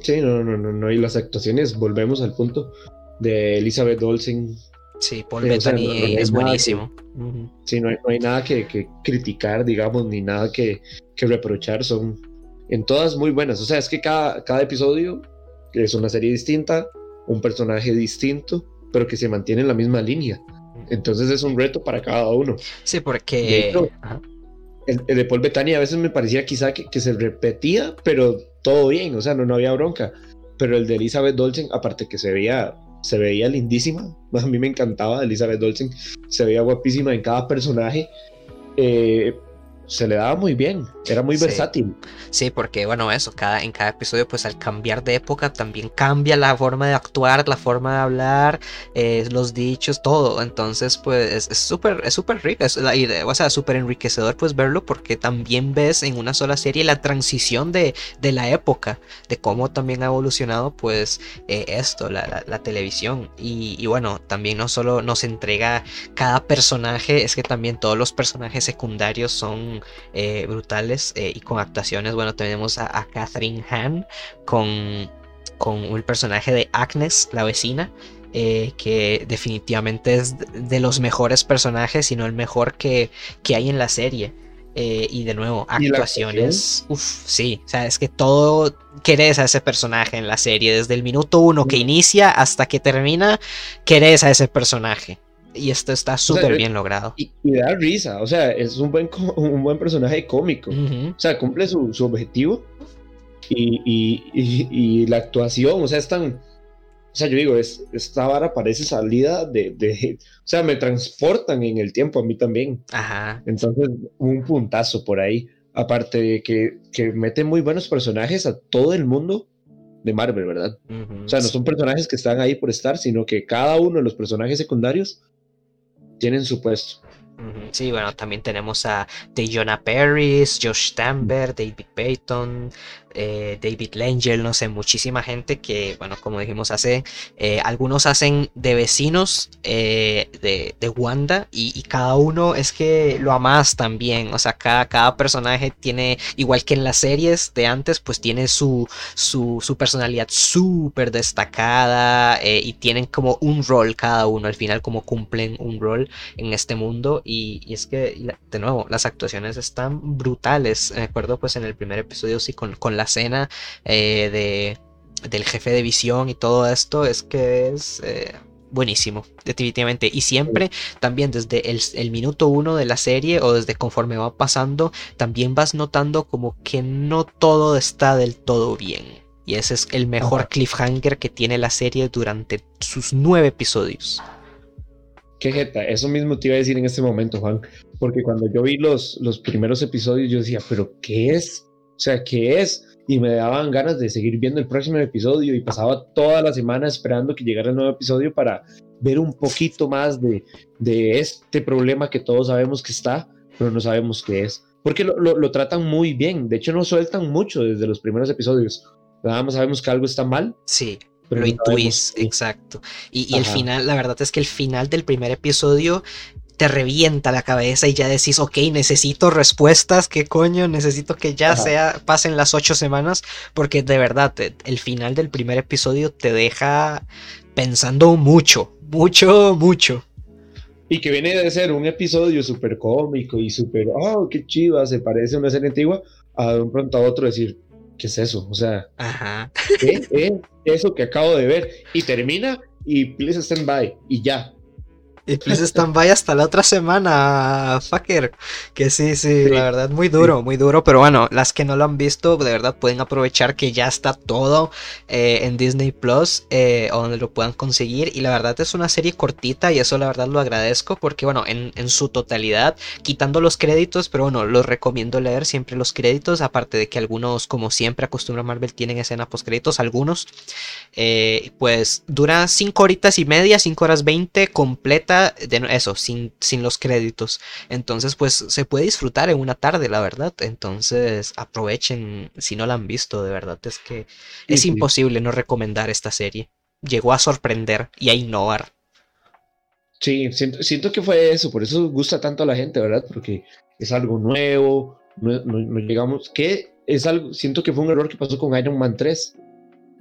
Sí, no, no, no, no, y las actuaciones, volvemos al punto de Elizabeth Olsen. Sí, Paul Bettany es buenísimo. Sí, no hay, no hay nada que, que, criticar, digamos, ni nada que, que, reprochar, son en todas muy buenas, o sea, es que cada, cada episodio es una serie distinta, un personaje distinto, pero que se mantiene en la misma línea. Entonces es un reto para cada uno. Sí, porque... el, de Paul Bettany a veces me parecía quizá que, se repetía, pero todo bien, o sea, no, no había bronca. Pero el de Elizabeth Dolcen, aparte que se veía, se veía lindísima, [laughs] a mí me encantaba Elizabeth Dolcen, se veía guapísima en cada personaje. Eh, se le daba muy bien, era muy versátil. Sí, porque bueno, eso, cada, en cada episodio, pues al cambiar de época también cambia la forma de actuar, la forma de hablar, eh, los dichos, todo. Entonces, pues es súper, es súper rico, es, o sea, súper enriquecedor pues verlo porque también ves en una sola serie la transición de, de la época, de cómo también ha evolucionado pues eh, esto, la, la, televisión. Y, y bueno, también no solo nos entrega cada personaje, es que también todos los personajes secundarios son eh, brutales eh, y con actuaciones. Bueno, tenemos a, Catherine Han con, con el personaje de Agnes, la vecina. Eh, que definitivamente es de los mejores personajes, sino el mejor que, que hay en la serie. y de nuevo, actuaciones. Uf, sí. O sea, es que todo querés a ese personaje en la serie. Desde el minuto uno que inicia hasta que termina, querés a ese personaje. Y esto está súper bien logrado. Y, da risa, o sea, es un buen, un buen personaje cómico. O sea, cumple su, su objetivo. Y, y, la actuación, o sea, es tan. O sea, yo digo, es, esta vara parece salida de, de, O sea, me transportan en el tiempo a mí también. Ajá. Entonces, un puntazo por ahí. Aparte de que, que mete muy buenos personajes a todo el mundo de Marvel, ¿verdad? O sea, no son personajes que están ahí por estar, sino que cada uno de los personajes secundarios tienen su puesto. Sí, bueno, también tenemos a Dejona Paris, Josh Stamber, David Payton, eh, David Langell, no sé, muchísima gente que, bueno, como dijimos, hace, eh, algunos hacen de vecinos eh, de, de, Wanda y, cada uno es que lo amas también, o sea, cada, cada personaje tiene, igual que en las series de antes, pues tiene su, su, su personalidad súper destacada y tienen como un rol cada uno, al final como cumplen un rol en este mundo Y, es que, de nuevo, las actuaciones están brutales. Me acuerdo, pues, en el primer episodio, sí, con, con la cena eh, de, del jefe de visión y todo esto, es que es. Eh, buenísimo, definitivamente. Y siempre, también desde el, el, minuto uno de la serie o desde conforme va pasando, también vas notando como que no todo está del todo bien. Y ese es el mejor cliffhanger que tiene la serie durante sus nueve episodios. Qué jeta, eso mismo te iba a decir en este momento, Juan, porque cuando yo vi los, los primeros episodios, yo decía, pero ¿qué es? O sea, ¿qué es? Y me daban ganas de seguir viendo el próximo episodio y pasaba toda la semana esperando que llegara el nuevo episodio para ver un poquito más de, de este problema que todos sabemos que está, pero no sabemos qué es. Porque lo, lo, lo tratan muy bien, de hecho no sueltan mucho desde los primeros episodios. Nada más sabemos que algo está mal. Sí lo intuís, exacto. Y, el final, la verdad es que el final del primer episodio te revienta la cabeza y ya decís, ok, necesito respuestas, ¿qué coño? Necesito que ya sea, pasen las ocho semanas, porque de verdad, el final del primer episodio te deja pensando mucho, mucho, mucho. Y que viene de ser un episodio súper cómico y súper, oh, qué chiva, se parece a una serie antigua, a de un pronto a otro decir, ¿qué es eso? O sea, Ajá. ¿qué es eso que acabo de ver? Y termina y please stand by y ya. Y pues están by hasta la otra semana, fucker. Que sí, sí, la verdad, muy duro, muy duro. Pero bueno, las que no lo han visto, de verdad pueden aprovechar que ya está todo eh, en Disney Plus, eh, donde lo puedan conseguir. Y la verdad es una serie cortita y eso la verdad lo agradezco porque, bueno, en, su totalidad, quitando los créditos, pero bueno, los recomiendo leer siempre los créditos. Aparte de que algunos, como siempre acostumbra Marvel, tienen escena post créditos, algunos. Eh, pues dura 5 horitas y media, 5 horas 20 completa de eso, sin, sin los créditos. Entonces, pues se puede disfrutar en una tarde, la verdad. Entonces, aprovechen si no la han visto, de verdad. Es que es imposible no recomendar esta serie. Llegó a sorprender y a innovar. Sí, siento, que fue eso, por eso gusta tanto a la gente, ¿verdad? Porque es algo nuevo, no, llegamos, que es algo, siento que fue un error que pasó con Iron Man 3.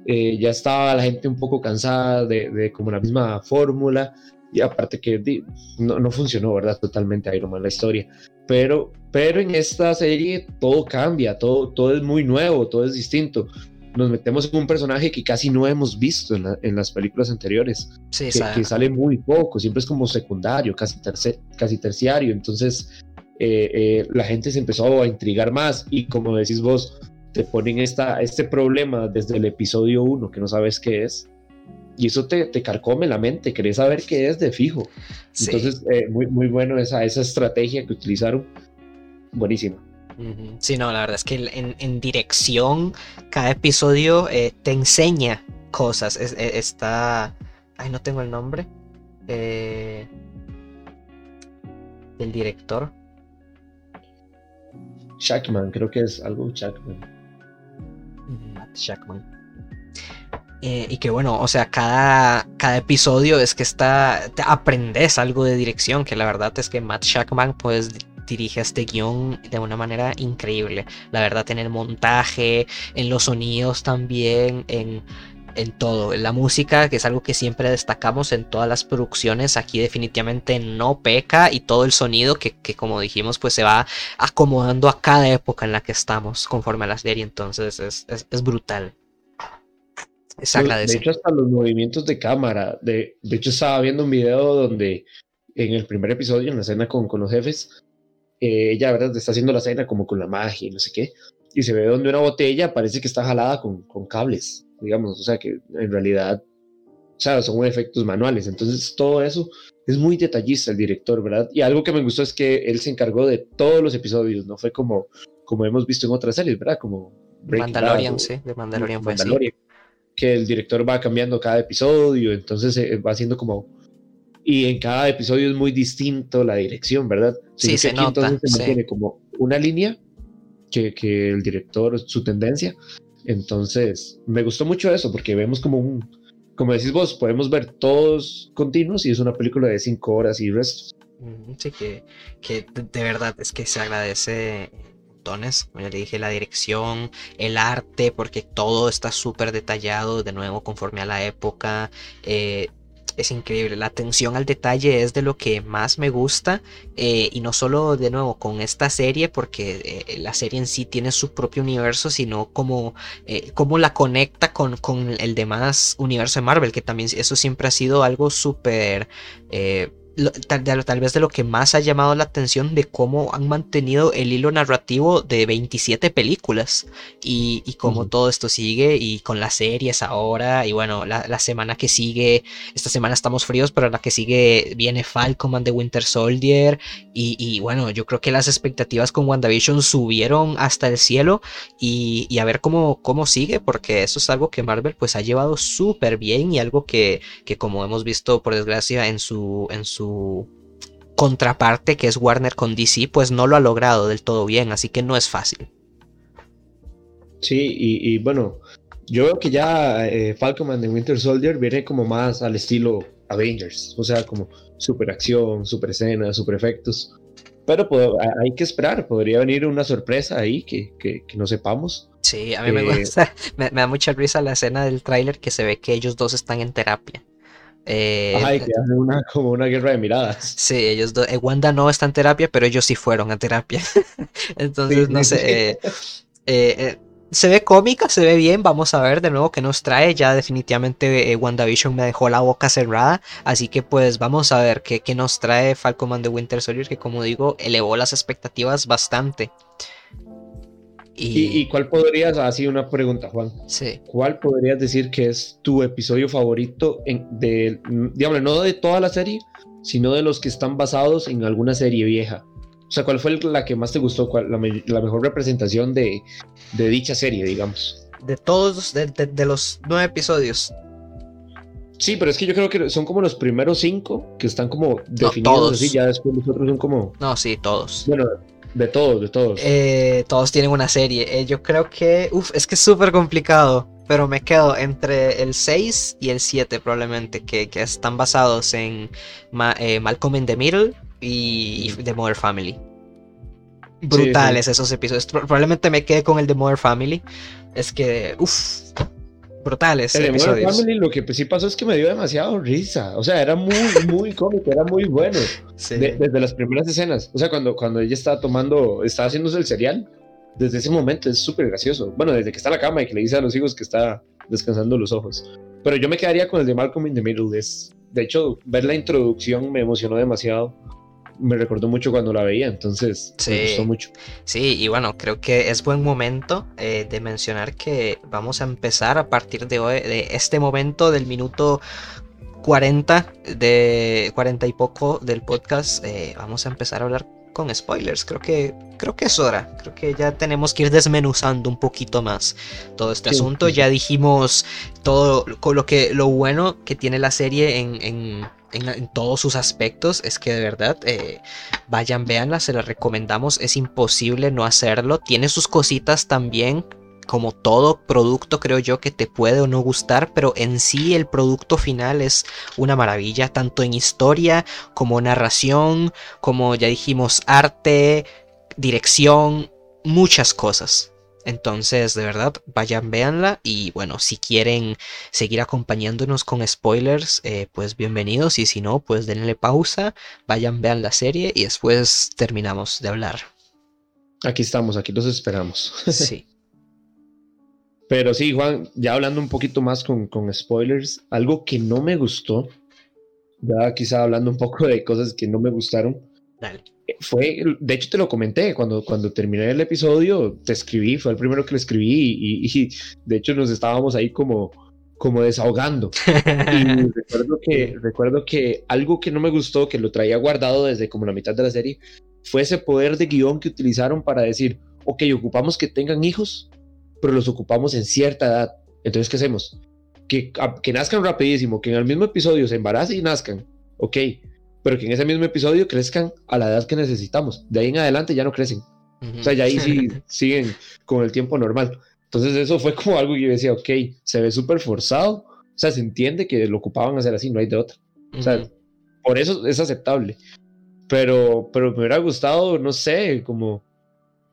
Eh, ya estaba la gente un poco cansada de, de como la misma fórmula y aparte que no, no, funcionó, ¿verdad? Totalmente Iron Man la historia. Pero, pero en esta serie todo cambia, todo, todo es muy nuevo, todo es distinto. Nos metemos en un personaje que casi no hemos visto en, en las películas anteriores, sí, que, sale muy poco, siempre es como secundario, casi, tercer, casi terciario. Entonces eh, eh, la gente se empezó a intrigar más y como decís vos, te ponen esta, este problema desde el episodio 1 que no sabes qué es y eso te, te, carcome la mente, querés saber qué es de fijo. Entonces, eh, muy, muy bueno esa, esa estrategia que utilizaron, buenísimo. Sí, no, la verdad es que en, en dirección, cada episodio eh, te enseña cosas. E, está. Ay, no tengo el nombre. Eh, del director. Shackman, creo que es algo Shackman. Shackman. Eh, y que bueno, o sea, cada, cada episodio es que está, te aprendes algo de dirección, que la verdad es que Matt Shackman pues dirige este guion de una manera increíble. La verdad en el montaje, en los sonidos también, en, en todo. En la música, que es algo que siempre destacamos en todas las producciones, aquí definitivamente no peca y todo el sonido que, que, como dijimos pues se va acomodando a cada época en la que estamos conforme a la serie. Entonces es, es, es brutal. De hecho, hasta los movimientos de cámara. De, de hecho, estaba viendo un video donde en el primer episodio, en la cena con, con los jefes, eh, ella, ¿verdad? Está haciendo la cena como con la magia y no sé qué. Y se ve donde una botella parece que está jalada con, con cables, digamos. O sea, que en realidad, o sea, son efectos manuales. Entonces, todo eso es muy detallista el director, ¿verdad? Y algo que me gustó es que él se encargó de todos los episodios, no fue como, como hemos visto en otras series, ¿verdad? Como Mandalorian, sí, de Mandalorian fue Mandalorian que el director va cambiando cada episodio, entonces eh, va haciendo como... Y en cada episodio es muy distinto la dirección, ¿verdad? Sí, se nota. Entonces se mantiene como una línea que, que el director, su tendencia. Entonces, me gustó mucho eso porque vemos como un, como decís vos, podemos ver todos continuos y es una película de cinco horas y restos. Sí, que, que de verdad es que se agradece como ya le dije, la dirección, el arte, porque todo está súper detallado, de nuevo, conforme a la época. Eh, es increíble. La atención al detalle es de lo que más me gusta. Eh, y no solo de nuevo con esta serie, porque eh, la serie en sí tiene su propio universo, sino como, eh, la conecta con, con, el demás universo de Marvel, que también eso siempre ha sido algo súper tal, vez de lo que más ha llamado la atención de cómo han mantenido el hilo narrativo de 27 películas y, cómo todo esto sigue y con las series ahora y bueno, la, semana que sigue, esta semana estamos fríos, pero la que sigue viene Falcon and the Winter Soldier y, bueno, yo creo que las expectativas con WandaVision subieron hasta el cielo y, a ver cómo, cómo sigue porque eso es algo que Marvel pues ha llevado súper bien y algo que, que como hemos visto por desgracia en su, en su contraparte, que es Warner con DC, pues no lo ha logrado del todo bien, así que no es fácil. Sí, y, bueno, yo veo que ya eh, Falcon and the Winter Soldier viene como más al estilo Avengers, o sea, como super acción, super escenas, super efectos. Pero hay que esperar, podría venir una sorpresa ahí que, que, no sepamos. Sí, a mí me eh, gusta, [laughs] me, da mucha risa la escena del tráiler que se ve que ellos dos están en terapia. Eh, Ay, que una, [laughs] como una guerra de miradas. Sí, ellos dos. Wanda no está en terapia, pero ellos sí fueron a terapia. [laughs] Entonces, no sé. Eh, eh, se ve cómica, se ve bien. Vamos a ver de nuevo qué nos trae. Ya definitivamente WandaVision me dejó la boca cerrada. Así que pues vamos a ver qué, qué nos trae Falcon and the Winter Soldier, que como digo, elevó las expectativas bastante. Y, cuál podrías, así una pregunta, Juan. Sí. ¿Cuál podrías decir que es tu episodio favorito en, de, digamos, no de toda la serie, sino de los que están basados en alguna serie vieja? O sea, ¿cuál fue la que más te gustó? Cuál, la, mejor representación de, de, dicha serie, digamos? De todos, de, de, los nueve episodios. Sí, pero es que yo creo que son como los primeros cinco que están como definidos todos. así, ya después los otros son como... No, sí, todos. Bueno, de todos, de todos. Eh, todos tienen una serie. Eh, yo creo que. Uf, es que es súper complicado. Pero me quedo entre el 6 y el 7, probablemente. Que, están basados en eh, Malcolm in the Middle y, The Mother Family. Brutales esos episodios. Probablemente me quede con el de Mother Family. Es que. Uf brutales. El episodios. Family lo que sí pasó es que me dio demasiado risa. O sea, era muy, muy cómico, era muy bueno. desde las primeras escenas. O sea, cuando, cuando ella estaba tomando, estaba haciéndose el cereal, desde ese momento es súper gracioso. Bueno, desde que está en la cama y que le dice a los hijos que está descansando los ojos. Pero yo me quedaría con el de Malcolm in the Middle. Es, de hecho, ver la introducción me emocionó demasiado me recordó mucho cuando la veía, entonces me gustó mucho. Sí, y bueno, creo que es buen momento eh, de mencionar que vamos a empezar a partir de hoy, de este momento del minuto 40 de 40 y poco del podcast, eh, vamos a empezar a hablar con spoilers. Creo que creo que es hora. Creo que ya tenemos que ir desmenuzando un poquito más todo este asunto. Ya dijimos todo lo que lo bueno que tiene la serie en en, todos sus aspectos. Es que de verdad, eh, vayan, véanla, se la recomendamos. Es imposible no hacerlo. Tiene sus cositas también. Como todo producto, creo yo que te puede o no gustar, pero en sí el producto final es una maravilla, tanto en historia como narración, como ya dijimos, arte, dirección, muchas cosas. Entonces, de verdad, vayan, véanla. Y bueno, si quieren seguir acompañándonos con spoilers, eh, pues bienvenidos. Y si no, pues denle pausa, vayan, vean la serie y después terminamos de hablar. Aquí estamos, aquí los esperamos. [laughs] Sí. Pero sí, Juan, ya hablando un poquito más con, con spoilers, algo que no me gustó, ya quizá hablando un poco de cosas que no me gustaron. Dale fue, de hecho te lo comenté, cuando, cuando terminé el episodio, te escribí, fue el primero que le escribí y, de hecho nos estábamos ahí como, como desahogando. [laughs] y recuerdo que, recuerdo que algo que no me gustó, que lo traía guardado desde como la mitad de la serie, fue ese poder de guion que utilizaron para decir, ok, ocupamos que tengan hijos, pero los ocupamos en cierta edad. Entonces, ¿qué hacemos? Que, que nazcan rapidísimo, que en el mismo episodio se embaracen y nazcan. Ok, pero que en ese mismo episodio crezcan a la edad que necesitamos. De ahí en adelante ya no crecen. O sea, ya ahí sí [laughs] siguen con el tiempo normal. Entonces eso fue como algo que yo decía, ok, se ve súper forzado. O sea, se entiende que lo ocupaban hacer así, no hay de otra. O sea, por eso es aceptable. Pero, pero me hubiera gustado, no sé, como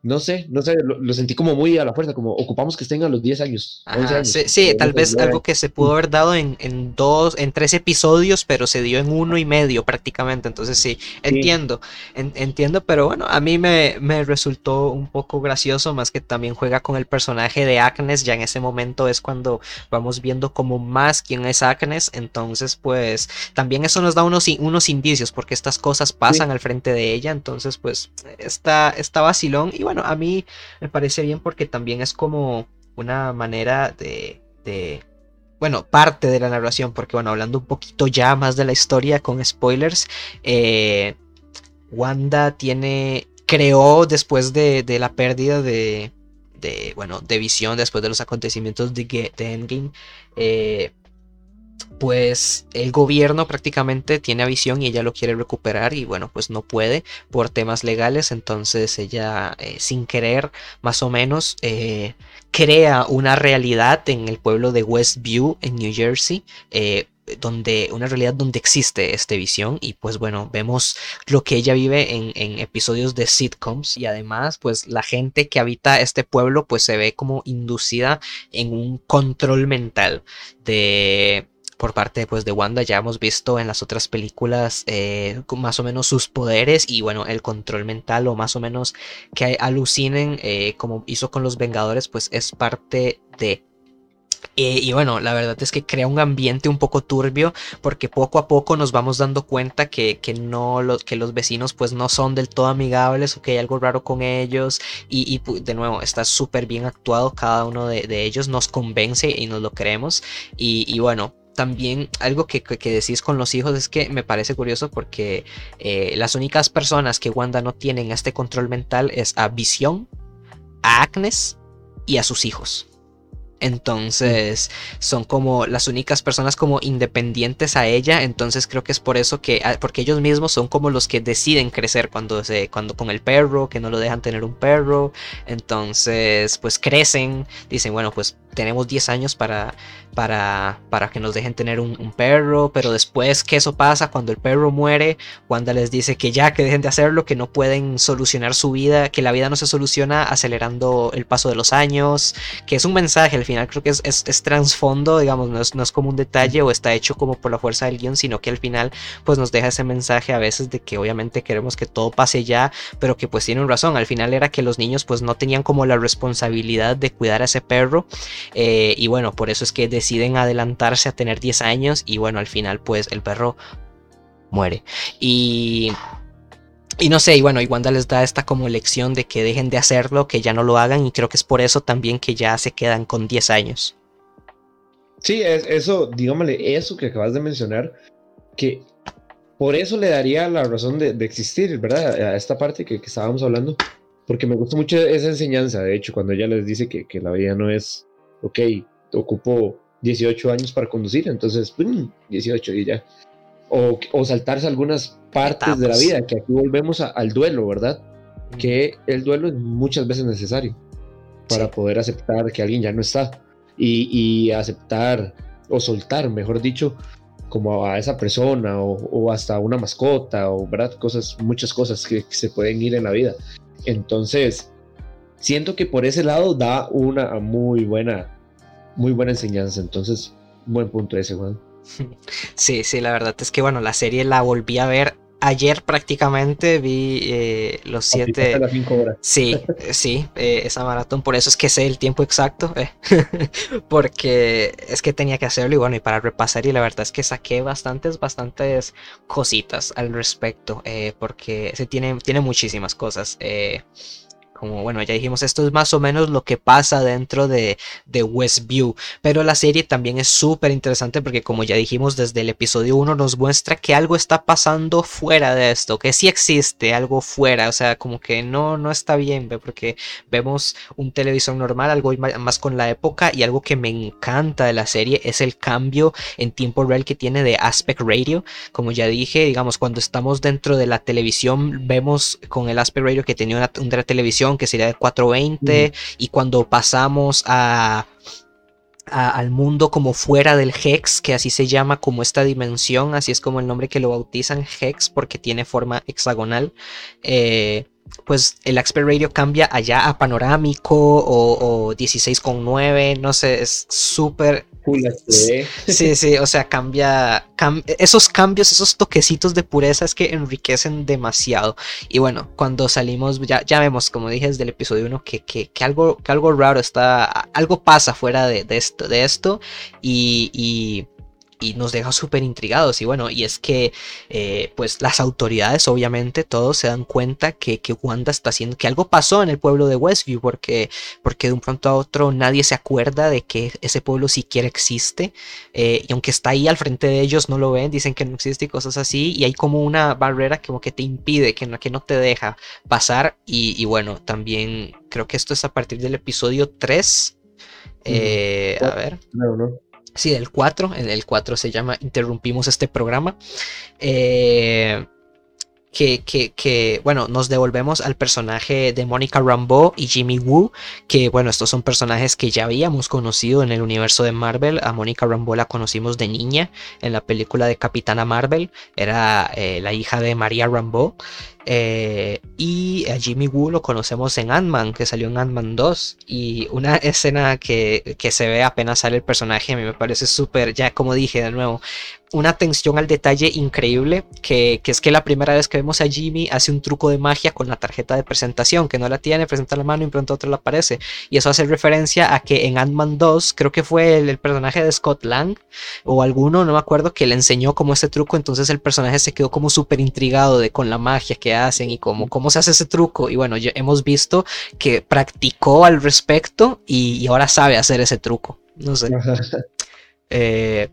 no sé, no sé, lo, sentí como muy a la fuerza, como ocupamos que estén a los 10 años. Sí, tal vez algo que se pudo haber dado en, dos, en tres episodios, pero se dio en uno y medio prácticamente. Entonces sí, entiendo, entiendo, pero bueno, a mí me, me, resultó un poco gracioso, más que también juega con el personaje de Agnes, ya en ese momento es cuando vamos viendo como más quién es Agnes, entonces pues también eso nos da unos, unos indicios, porque estas cosas pasan al frente de ella, entonces pues está, está vacilón. Y bueno a mí me parece bien porque también es como una manera de, bueno, parte de la narración, porque bueno, hablando un poquito ya más de la historia con spoilers, eh, Wanda tiene, creó después de, la pérdida de, de, bueno, de visión, después de los acontecimientos de, de Endgame, eh, pues el gobierno prácticamente tiene a visión y ella lo quiere recuperar y bueno, pues no puede por temas legales, entonces ella eh, sin querer más o menos eh, crea una realidad en el pueblo de Westview en New Jersey. Eh, donde una realidad donde existe esta visión y pues bueno vemos lo que ella vive en, en, episodios de sitcoms y además pues la gente que habita este pueblo pues se ve como inducida en un control mental de por parte pues, de Wanda. Ya hemos visto en las otras películas eh, más o menos sus poderes y bueno, el control mental o más o menos que alucinen eh, como hizo con los Vengadores, pues es parte de. Y bueno, la verdad es que crea un ambiente un poco turbio porque poco a poco nos vamos dando cuenta que, no los, que los vecinos pues no son del todo amigables o que hay algo raro con ellos. Y, de nuevo está súper bien actuado cada uno de, ellos, nos convence y nos lo creemos. Y bueno, también algo que, decís con los hijos es que me parece curioso porque eh, las únicas personas que Wanda no tienen este control mental es a Visión, a Agnes y a sus hijos. Entonces son como las únicas personas como independientes a ella. Entonces creo que es por eso que, ah, porque ellos mismos son como los que deciden crecer cuando se, cuando con el perro, que no lo dejan tener un perro. Entonces pues crecen, dicen bueno pues tenemos 10 años para, para, para que nos dejen tener un, perro, pero después que eso pasa cuando el perro muere, Wanda les dice que ya que dejen de hacerlo, que no pueden solucionar su vida, que la vida no se soluciona acelerando el paso de los años, que es un mensaje final, creo que es, es, trasfondo, digamos, no es, no es, como un detalle o está hecho como por la fuerza del guion, sino que al final pues nos deja ese mensaje a veces de que obviamente queremos que todo pase ya, pero que pues tienen razón, al final era que los niños pues no tenían como la responsabilidad de cuidar a ese perro eh, y bueno, por eso es que deciden adelantarse a tener 10 años y bueno, al final pues el perro muere. Y... Y no sé, y bueno, Wanda les da esta como lección de que dejen de hacerlo, que ya no lo hagan, y creo que es por eso también que ya se quedan con 10 años. Sí, es, eso, dígamele, eso que acabas de mencionar, que por eso le daría la razón de, existir, ¿verdad? A esta parte que, que, estábamos hablando, porque me gusta mucho esa enseñanza, de hecho, cuando ella les dice que, que la vida no es ok, ocupo 18 años para conducir, entonces, 18 y ya. O, o, saltarse algunas partes de la vida, que aquí volvemos al duelo, ¿verdad? Que el duelo es muchas veces necesario para poder aceptar que alguien ya no está y, y, aceptar o soltar, mejor dicho, como a esa persona o, o, hasta una mascota o ¿verdad? cosas, muchas cosas que se pueden ir en la vida. Entonces, siento que por ese lado da una muy buena muy buena enseñanza. Entonces, buen punto ese, Juan. [laughs] Sí, sí, la verdad es que, bueno, la serie la volví a ver ayer prácticamente vi eh, los siete. Sí, [laughs] sí, eh, esa maratón. Por eso es que sé el tiempo exacto. Eh, [laughs] porque es que tenía que hacerlo y bueno, y para repasar. Y la verdad es que saqué bastantes, bastantes cositas al respecto. porque se tiene, tiene muchísimas cosas como bueno, ya dijimos, esto es más o menos lo que pasa dentro de, de Westview, pero la serie también es súper interesante porque como ya dijimos desde el episodio 1 nos muestra que algo está pasando fuera de esto, que sí existe algo fuera, o sea, como que no, no está bien, porque vemos un televisor normal, algo más con la época y algo que me encanta de la serie es el cambio en tiempo real que tiene de aspect radio, como ya dije, digamos, cuando estamos dentro de la televisión vemos con el aspect radio que tenía una, una televisión que sería de 420 y cuando pasamos a, al mundo como fuera del Hex, que así se llama como esta dimensión, así es como el nombre que lo bautizan Hex porque tiene forma hexagonal. Eh, pues el Expert Radio cambia allá a panorámico o, o 16,9, no sé, es súper... Sí, sí, o sea, cambia, esos cambios, esos toquecitos de pureza es que enriquecen demasiado. Y bueno, cuando salimos, ya, ya vemos, como dije desde el episodio 1, que, que, que, algo, que algo raro está, algo pasa fuera de, de esto, de esto y, y y nos deja súper intrigados. Y bueno, y es que eh, pues las autoridades obviamente todos se dan cuenta que, que, Wanda está haciendo, que algo pasó en el pueblo de Westview, porque, porque de un pronto a otro nadie se acuerda de que ese pueblo siquiera existe. Eh, y aunque está ahí al frente de ellos, no lo ven, dicen que no existe y cosas así. Y hay como una barrera como que te impide, que no, que no te deja pasar. Y, bueno, también creo que esto es a partir del episodio 3. Eh, a ver. No, no. Sí, del 4. En el 4 se llama Interrumpimos este programa. Eh, que, que, que, bueno, nos devolvemos al personaje de Mónica Rambeau y Jimmy Woo, que, bueno, estos son personajes que ya habíamos conocido en el universo de Marvel. A Mónica Rambeau la conocimos de niña en la película de Capitana Marvel, era eh, la hija de María Rambeau. Eh, y a Jimmy Woo lo conocemos en Ant-Man, que salió en Ant-Man 2. Y una escena que, que, se ve apenas sale el personaje, a mí me parece súper, ya como dije de nuevo, una atención al detalle increíble, que, que, es que la primera vez que vemos a Jimmy hace un truco de magia con la tarjeta de presentación, que no la tiene, presenta la mano y pronto otro la aparece. Y eso hace referencia a que en Ant-Man 2, creo que fue el, personaje de Scott Lang, o alguno, no me acuerdo, que le enseñó como ese truco, entonces el personaje se quedó como súper intrigado de con la magia que hacen y cómo, cómo se hace ese truco. Y bueno, ya hemos visto que practicó al respecto y, y ahora sabe hacer ese truco. No sé. eh,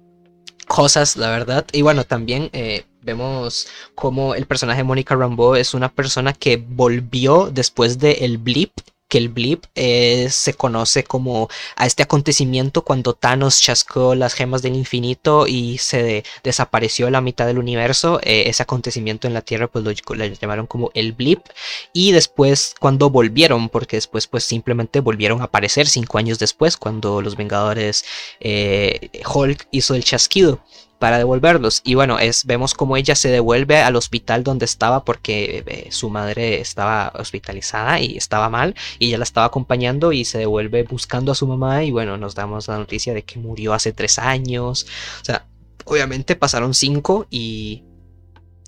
cosas, la verdad. Y bueno, también eh, vemos como el personaje de Mónica Rambeau es una persona que volvió después del el blip que el blip eh, se conoce como a este acontecimiento cuando Thanos chascó las gemas del infinito y se desapareció la mitad del universo. Eh, ese acontecimiento en la Tierra pues lo, llamaron como el blip y después cuando volvieron, porque después pues simplemente volvieron a aparecer cinco años después cuando los Vengadores Hulk hizo el chasquido para devolverlos. Y bueno, es, vemos como ella se devuelve al hospital donde estaba porque eh, su madre estaba hospitalizada y estaba mal y ella la estaba acompañando y se devuelve buscando a su mamá y bueno, nos damos la noticia de que murió hace tres años. O sea, obviamente pasaron cinco y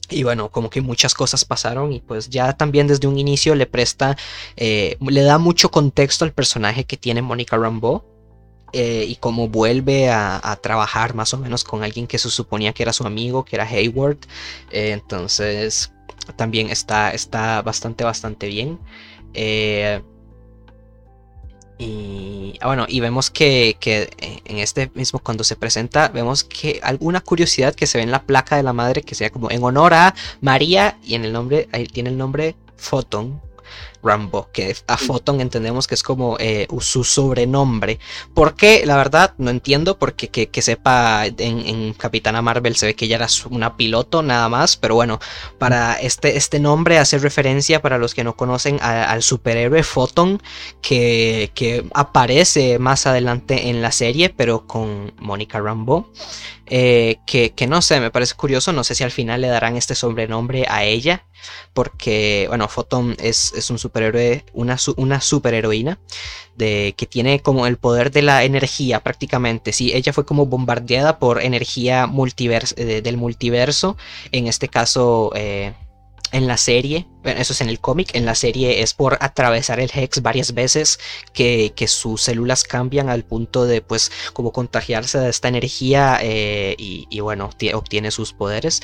y bueno, como que muchas cosas pasaron y pues ya también desde un inicio le presta, eh, le da mucho contexto al personaje que tiene Mónica Rambeau eh, y cómo vuelve a, trabajar más o menos con alguien que se suponía que era su amigo, que era Hayward. Eh, entonces también está, está bastante, bastante bien. Eh, y ah, bueno, y vemos que, que, en este mismo, cuando se presenta, vemos que alguna curiosidad que se ve en la placa de la madre, que sea como en honor a María, y en el nombre, ahí tiene el nombre Photon, Rambo, que a Photon entendemos que es como eh, su sobrenombre. ¿Por qué? La verdad no entiendo, porque que, sepa en, Capitana Marvel se ve que ella era una piloto nada más, pero bueno, para este, este nombre hace referencia para los que no conocen al superhéroe Photon que, que aparece más adelante en la serie, pero con Mónica Rambo. Eh, que, no sé, me parece curioso, no sé si al final le darán este sobrenombre a ella, porque, bueno, Photon es, un una, una superheroína, de, que tiene como el poder de la energía prácticamente, sí, ella fue como bombardeada por energía eh, del multiverso, en este caso... Eh, en la serie, eso es en el cómic, en la serie es por atravesar el Hex varias veces que, sus células cambian al punto de pues como contagiarse de esta energía eh, y, bueno, obtiene sus poderes.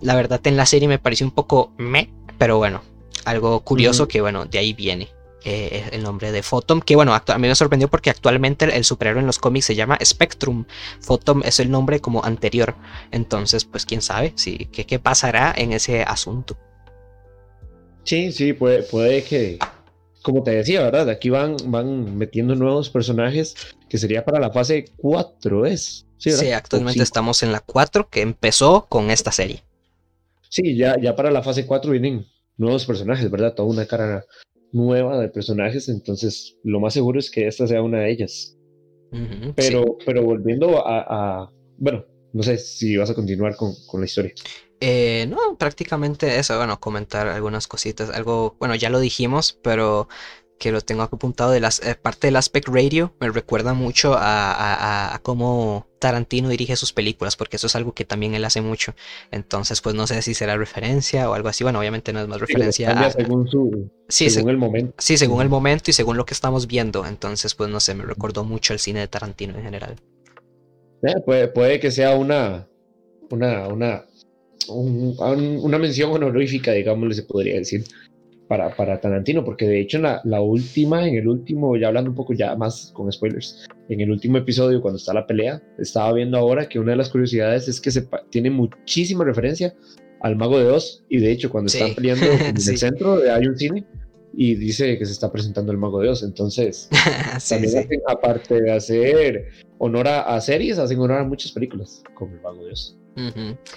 La verdad en la serie me pareció un poco me, pero bueno, algo curioso que bueno, de ahí viene. Eh, el nombre de Photon, que bueno, a mí me sorprendió porque actualmente el, superhéroe en los cómics se llama Spectrum. Photon es el nombre como anterior. Entonces, pues quién sabe si, qué, qué pasará en ese asunto. Sí, sí, puede, puede que, como te decía, ¿verdad? Aquí van, van metiendo nuevos personajes que sería para la fase 4, ¿es? Sí, actualmente estamos en la 4 que empezó con esta serie. Sí, ya, ya para la fase 4 vienen nuevos personajes, ¿verdad? Toda una cara nueva de personajes, entonces lo más seguro es que esta sea una de ellas. pero, pero volviendo a, a, bueno, no sé si vas a continuar con, con la historia. Eh, no, prácticamente eso, bueno, comentar algunas cositas, algo, bueno, ya lo dijimos, pero que lo tengo apuntado de las eh, parte del aspect radio me recuerda mucho a, cómo Tarantino dirige sus películas porque eso es algo que también él hace mucho. Entonces pues no sé si será referencia o algo así. Bueno obviamente no es más referencia según su sí, según el momento. sí según el momento y según lo que estamos viendo. Entonces pues no sé me recordó mucho el cine de Tarantino en general. Eh, puede, puede que sea una una una una mención honorífica digamos se podría decir para, para Tarantino, porque de hecho en la, la, última, en el último, ya hablando un poco ya más con spoilers, en el último episodio cuando está la pelea, estaba viendo ahora que una de las curiosidades es que se tiene muchísima referencia al Mago de Oz, y de hecho cuando están peleando [laughs] en el centro hay un cine y dice que se está presentando el Mago de Oz, entonces [laughs] también aparte de hacer honor a, a, series, hacen honor a muchas películas como el Mago de Oz.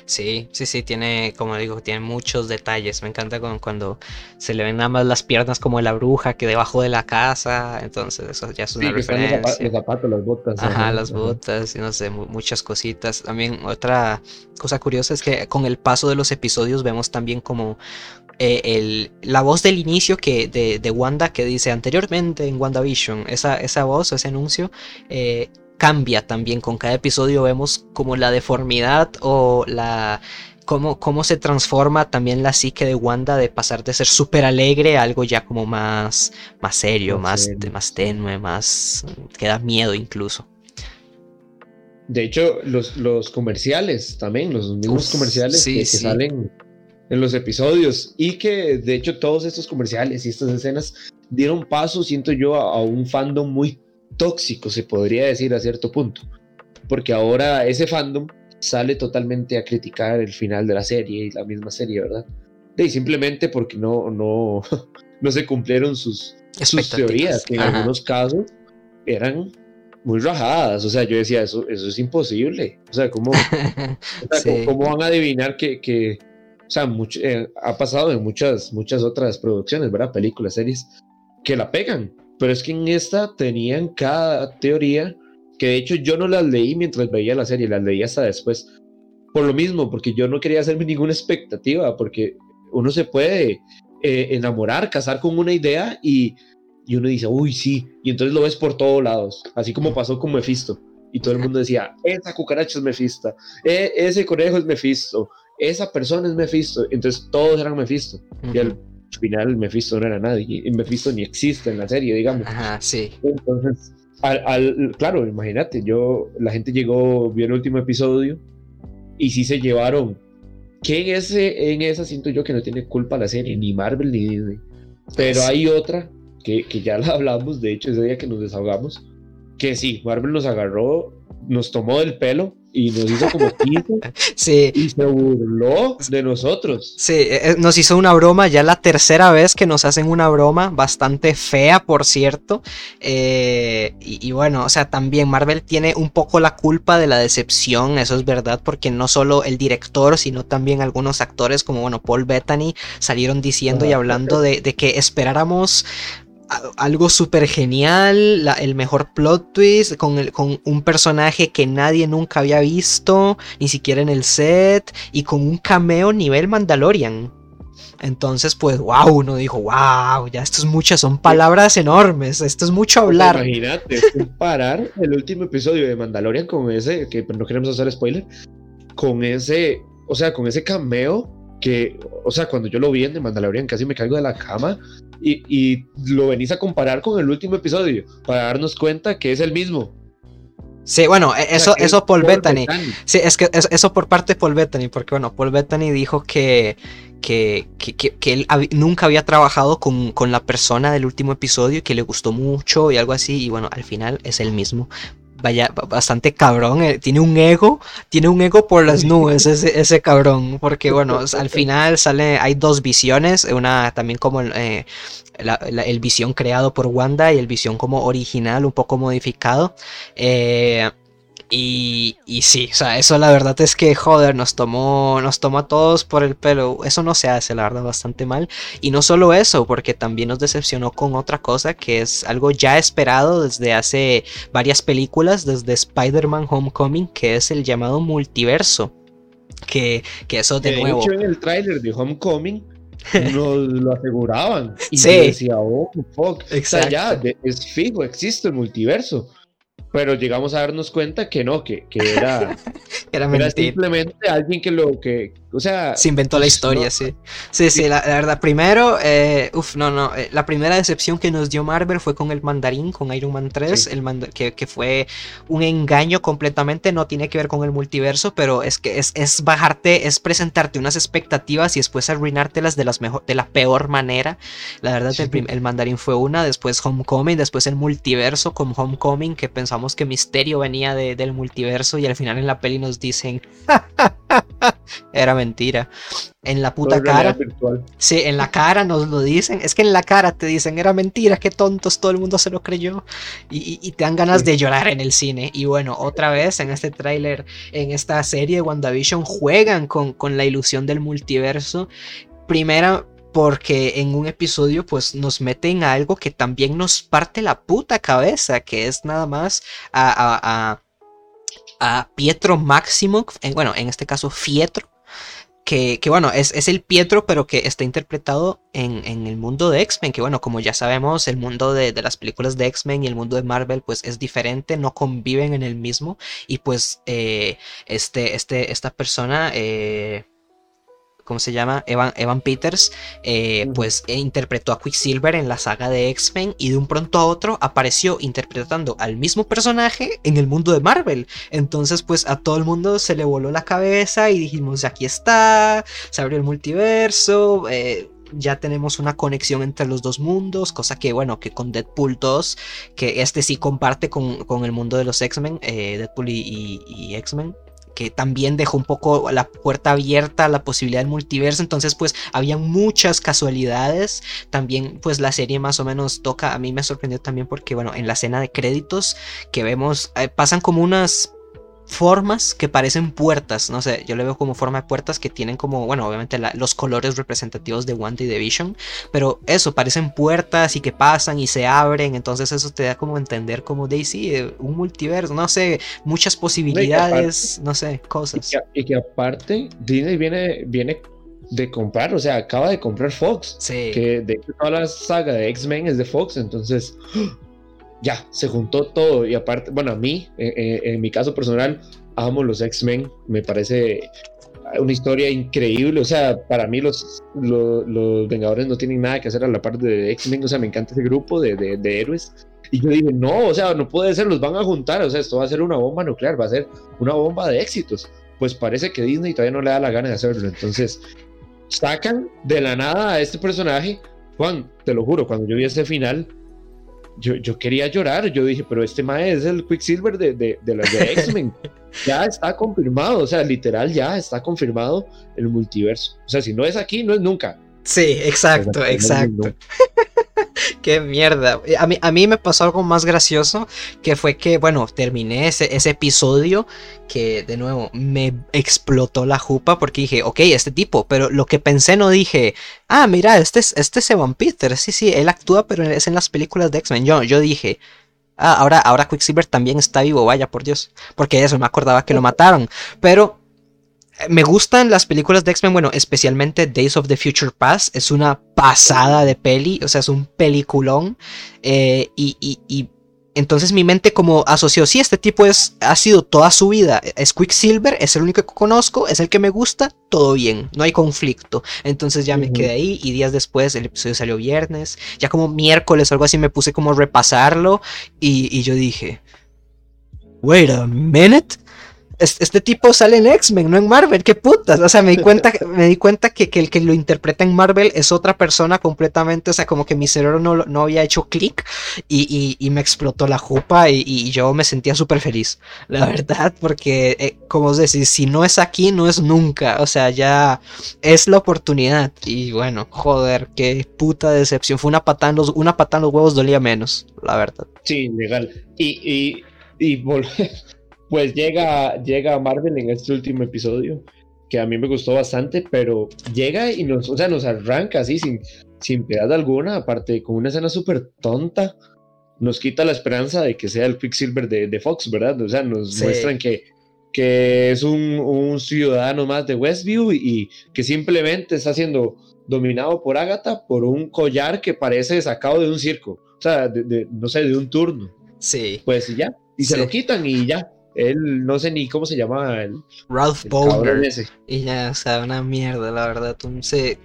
Sí, sí, sí, tiene, como digo, tiene muchos detalles. Me encanta cuando se le ven nada más las piernas como de la bruja que debajo de la casa. Entonces, eso ya es una referencia. Los zapatos, las botas. Ajá, las botas, y no sé, muchas cositas. También otra cosa curiosa es que con el paso de los episodios vemos también como eh, el, la voz del inicio que, de, de, Wanda que dice anteriormente en WandaVision, esa, esa voz, ese anuncio, eh, cambia también. Con cada episodio vemos como la deformidad o la... Cómo, cómo se transforma también la psique de Wanda de pasar de ser súper alegre a algo ya como más, más serio, más, más tenue, más... que da miedo incluso. De hecho, los, los comerciales también, los mismos comerciales que, salen en los episodios y que de hecho todos estos comerciales y estas escenas dieron paso, siento yo, a un fandom muy tóxico, se podría decir a cierto punto, porque ahora ese fandom sale totalmente a criticar el final de la serie y la misma serie, ¿verdad? Y simplemente porque no, no, [laughs] no se cumplieron sus, sus teorías, que en algunos casos eran muy rajadas. O sea, yo decía, eso, eso es imposible. O sea, ¿cómo, [laughs] ¿cómo, van a adivinar que, que o sea, mucho, eh, ha pasado en muchas, muchas otras producciones, ¿verdad? Películas, series, que la pegan. Pero es que en esta tenían cada teoría que de hecho yo no las leí mientras veía la serie, las leí hasta después. Por lo mismo, porque yo no quería hacerme ninguna expectativa, porque uno se puede eh, enamorar, casar con una idea y, y uno dice, uy, sí, y entonces lo ves por todos lados, así como pasó con Mephisto. Y todo el mundo decía, esa cucaracha es Mephisto, e, ese conejo es Mephisto, esa persona es Mephisto. Entonces todos eran Mephisto. Y al final Mephisto no era nadie, y Mephisto ni existe en la serie, digamos. Ajá, sí. Entonces, al, claro, imagínate, yo, la gente llegó, vio el último episodio y sí se llevaron. Que en, ese, en esa siento yo que no tiene culpa la serie, ni Marvel ni Disney. Pero hay otra que, que ya la hablamos, de hecho, ese día que nos desahogamos, que sí, Marvel nos agarró, nos tomó del pelo y nos hizo como [laughs] sí. y se burló de nosotros. Sí, eh, eh, nos hizo una broma, ya la tercera vez que nos hacen una broma, bastante fea, por cierto. Eh, y, bueno, o sea, también Marvel tiene un poco la culpa de la decepción, eso es verdad, porque no solo el director, sino también algunos actores como, bueno, Paul Bettany salieron diciendo y hablando de, de que esperáramos algo súper genial, el mejor plot twist con, el, con un personaje que nadie nunca había visto, ni siquiera en el set, y con un cameo nivel Mandalorian. Entonces, pues, wow, uno dijo, wow, ya esto es muchas, son palabras enormes, esto es mucho hablar. Imagínate, comparar el último episodio de Mandalorian con ese, que no queremos hacer spoiler, con ese, o sea, con ese cameo que, o sea, cuando yo lo vi en The Mandalorian casi me caigo de la cama y, lo venís a comparar con el último episodio para darnos cuenta que es el mismo. Sí, bueno, e, eso, eso Paul, Bettany. Sí, es que eso por parte de Paul Bettany, porque bueno, Paul Bettany dijo que, que, que, él nunca había trabajado con, con, la persona del último episodio y que le gustó mucho y algo así, y bueno, al final es el mismo vaya, bastante cabrón. Eh, tiene un ego, tiene un ego por las nubes [laughs] ese, ese cabrón. Porque bueno, al final sale, hay dos visiones, una también como eh, el visión creado por Wanda y el visión como original, un poco modificado. Eh, Y, y sí, o sea, eso la verdad es que, joder, nos tomó, nos tomó a todos por el pelo. Eso no se hace, la verdad, bastante mal. Y no solo eso, porque también nos decepcionó con otra cosa que es algo ya esperado desde hace varias películas, desde Spider-Man Homecoming, que es el llamado multiverso. Que, que eso de, nuevo. en el tráiler de Homecoming [laughs] nos lo aseguraban. Y sí. decía, oh, fuck. Exacto. ya, es fijo, existe el multiverso pero llegamos a darnos cuenta que no, que, que era, [laughs] era, simplemente alguien que lo que, o sea... Se inventó la pues, historia, sí. Sí, sí, la, verdad, primero, eh, uff, no, no, eh, la primera decepción que nos dio Marvel fue con el mandarín, con Iron Man 3, el que, que, fue un engaño completamente, no tiene que ver con el multiverso, pero es que es, es bajarte, es presentarte unas expectativas y después arruinártelas de, las mejor, de la peor manera. La verdad, el, el mandarín fue una, después Homecoming, después el multiverso con Homecoming, que pensamos que Misterio venía de, del multiverso y al final en la peli nos dicen, [laughs] era mentira. En la puta cara. Sí, en la cara nos lo dicen. Es que en la cara te dicen, era mentira, qué tontos, todo el mundo se lo creyó. Y, te dan ganas de llorar en el cine. Y bueno, otra vez en este tráiler, en esta serie de WandaVision, juegan con, con la ilusión del multiverso. Primera, porque en un episodio pues nos meten a algo que también nos parte la puta cabeza, que es nada más a, a, Pietro Máximo, bueno, en este caso Fietro, que, bueno, es, el Pietro, pero que está interpretado en, el mundo de X-Men, que bueno, como ya sabemos, el mundo de, las películas de X-Men y el mundo de Marvel, pues es diferente, no conviven en el mismo, y pues eh, este, este, esta persona... Eh, ¿cómo se llama? Evan, Evan Peters, eh, pues e interpretó a Quicksilver en la saga de X-Men y de un pronto a otro apareció interpretando al mismo personaje en el mundo de Marvel. Entonces, pues a todo el mundo se le voló la cabeza y dijimos, aquí está, se abrió el multiverso. Eh, ya tenemos una conexión entre los dos mundos, cosa que bueno, que con Deadpool 2, que este sí comparte con, el mundo de los X-Men, eh, Deadpool y X-Men, que también dejó un poco la puerta abierta a la posibilidad del multiverso, entonces pues había muchas casualidades, también pues la serie más o menos toca, a mí me sorprendió también porque bueno, en la escena de créditos que vemos, eh, pasan como unas formas que parecen puertas, no sé, yo le veo como forma de puertas que tienen como, bueno, obviamente los colores representativos de Wanda y de Vision, pero eso, parecen puertas y que pasan y se abren, entonces eso te da como entender como Daisy, eh, un multiverso, no sé, muchas posibilidades, no sé, cosas. Y que, aparte Disney viene, viene de comprar, o sea, acaba de comprar Fox, sí. que de hecho toda la saga de X-Men es de Fox, entonces ya, se juntó todo. Y aparte, bueno, a mí, eh, eh, en mi caso personal, amo los X-Men. Me parece una historia increíble. O sea, para mí los, los, Vengadores no tienen nada que hacer a la parte de X-Men. O sea, me encanta ese grupo de, de, héroes. Y yo dije, no, o sea, no puede ser, los van a juntar. O sea, esto va a ser una bomba nuclear, va a ser una bomba de éxitos. Pues parece que Disney todavía no le da la gana de hacerlo. Entonces, sacan de la nada a este personaje. Juan, te lo juro, cuando yo vi ese final, yo, yo quería llorar, yo dije, pero este mae es el Quicksilver de, de, de de X-Men. [laughs] ya está confirmado, o sea, literal ya está confirmado el multiverso. O sea, si no es aquí, no es nunca. Sí, exacto, exacto. [laughs] Qué mierda. A mí, a mí me pasó algo más gracioso, que fue que, bueno, terminé ese, ese episodio que de nuevo me explotó la jupa porque dije, ok, este tipo, pero lo que pensé no dije, ah, mira, este es, este es Evan Peter, sí, sí, él actúa, pero es en las películas de X-Men. Yo, yo dije, ah, ahora, ahora Quicksilver también está vivo, vaya por Dios, porque eso me acordaba que lo mataron, pero me gustan las películas de X-Men, bueno, especialmente Days of the Future Past, es una pasada de peli, o sea, es un peliculón. Eh, y, entonces mi mente como asoció, sí, este tipo es, ha sido toda su vida, es Quicksilver, es el único que conozco, es el que me gusta, todo bien, no hay conflicto. Entonces ya me quedé ahí y días después, el episodio salió viernes, ya como miércoles o algo así me puse como a repasarlo y, y yo dije, wait a minute este tipo sale en X-Men, no en Marvel, qué putas. O sea, me di cuenta, [laughs] me di cuenta que, el que lo interpreta en Marvel es otra persona completamente. O sea, como que mi cerebro no, no había hecho clic y, me explotó la jupa y, yo me sentía súper feliz, la verdad, porque, eh, como os decís, si no es aquí, no es nunca. O sea, ya es la oportunidad. Y bueno, joder, qué puta decepción. Fue una patada en los, una patada en los huevos, dolía menos, la verdad. Sí, legal. Y, y, y volver [laughs] pues llega, llega Marvel en este último episodio, que a mí me gustó bastante, pero llega y nos, o sea, nos arranca así sin, sin piedad alguna, aparte con una escena súper tonta, nos quita la esperanza de que sea el Quicksilver de, de Fox, ¿verdad? O sea, nos muestran que, que es un, un, ciudadano más de Westview y, que simplemente está siendo dominado por Agatha por un collar que parece sacado de un circo, o sea, de, no sé, de un turno. Sí. Pues ya, y se lo quitan y ya. Él no sé ni cómo se llama. El, Ralph Bowler. Y ya, o sea, una mierda, la verdad. Se,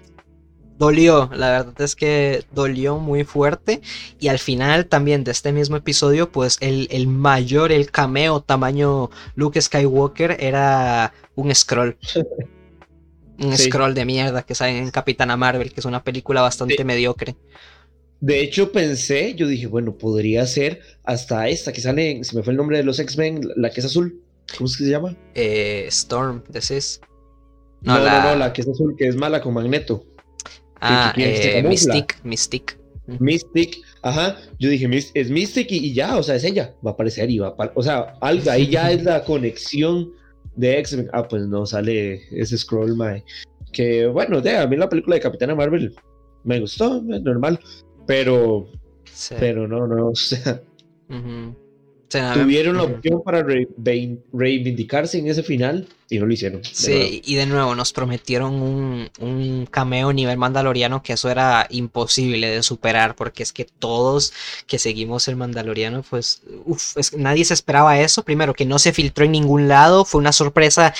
dolió, la verdad es que dolió muy fuerte. Y al final también de este mismo episodio, pues el, el mayor, el cameo tamaño Luke Skywalker era un scroll. [laughs] un scroll de mierda que sale en Capitana Marvel, que es una película bastante mediocre. De hecho, pensé, yo dije, bueno, podría ser hasta esta que sale, se me fue el nombre de los X-Men, la que es azul. ¿Cómo es que se llama? Eh, Storm, decís. No, no, la... no, la que es azul, que es mala con Magneto. Ah, eh, Mystic, Mystic. Mystic, ajá. Yo dije, es Mystic y, ya, o sea, es ella. Va a aparecer y va a O sea, algo, ahí ya es la conexión de X-Men. Ah, pues no sale ese scroll, mae. Que bueno, de, a mí la película de Capitana Marvel me gustó, normal. Pero, pero no, no, [laughs] o sea. Tuvieron la opción para reivindicarse en ese final y no lo hicieron. Sí, y de nuevo nos prometieron un, un, cameo nivel mandaloriano que eso era imposible de superar porque es que todos que seguimos el mandaloriano, pues uf, nadie se esperaba eso. Primero, que no se filtró en ningún lado, fue una sorpresa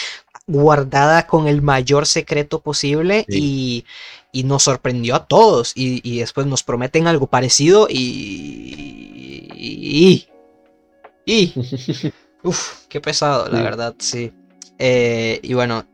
guardada con el mayor secreto posible y, y, nos sorprendió a todos y, y, después nos prometen algo parecido y, y, [laughs] Uf, qué pesado, la verdad, sí. Eh, y bueno,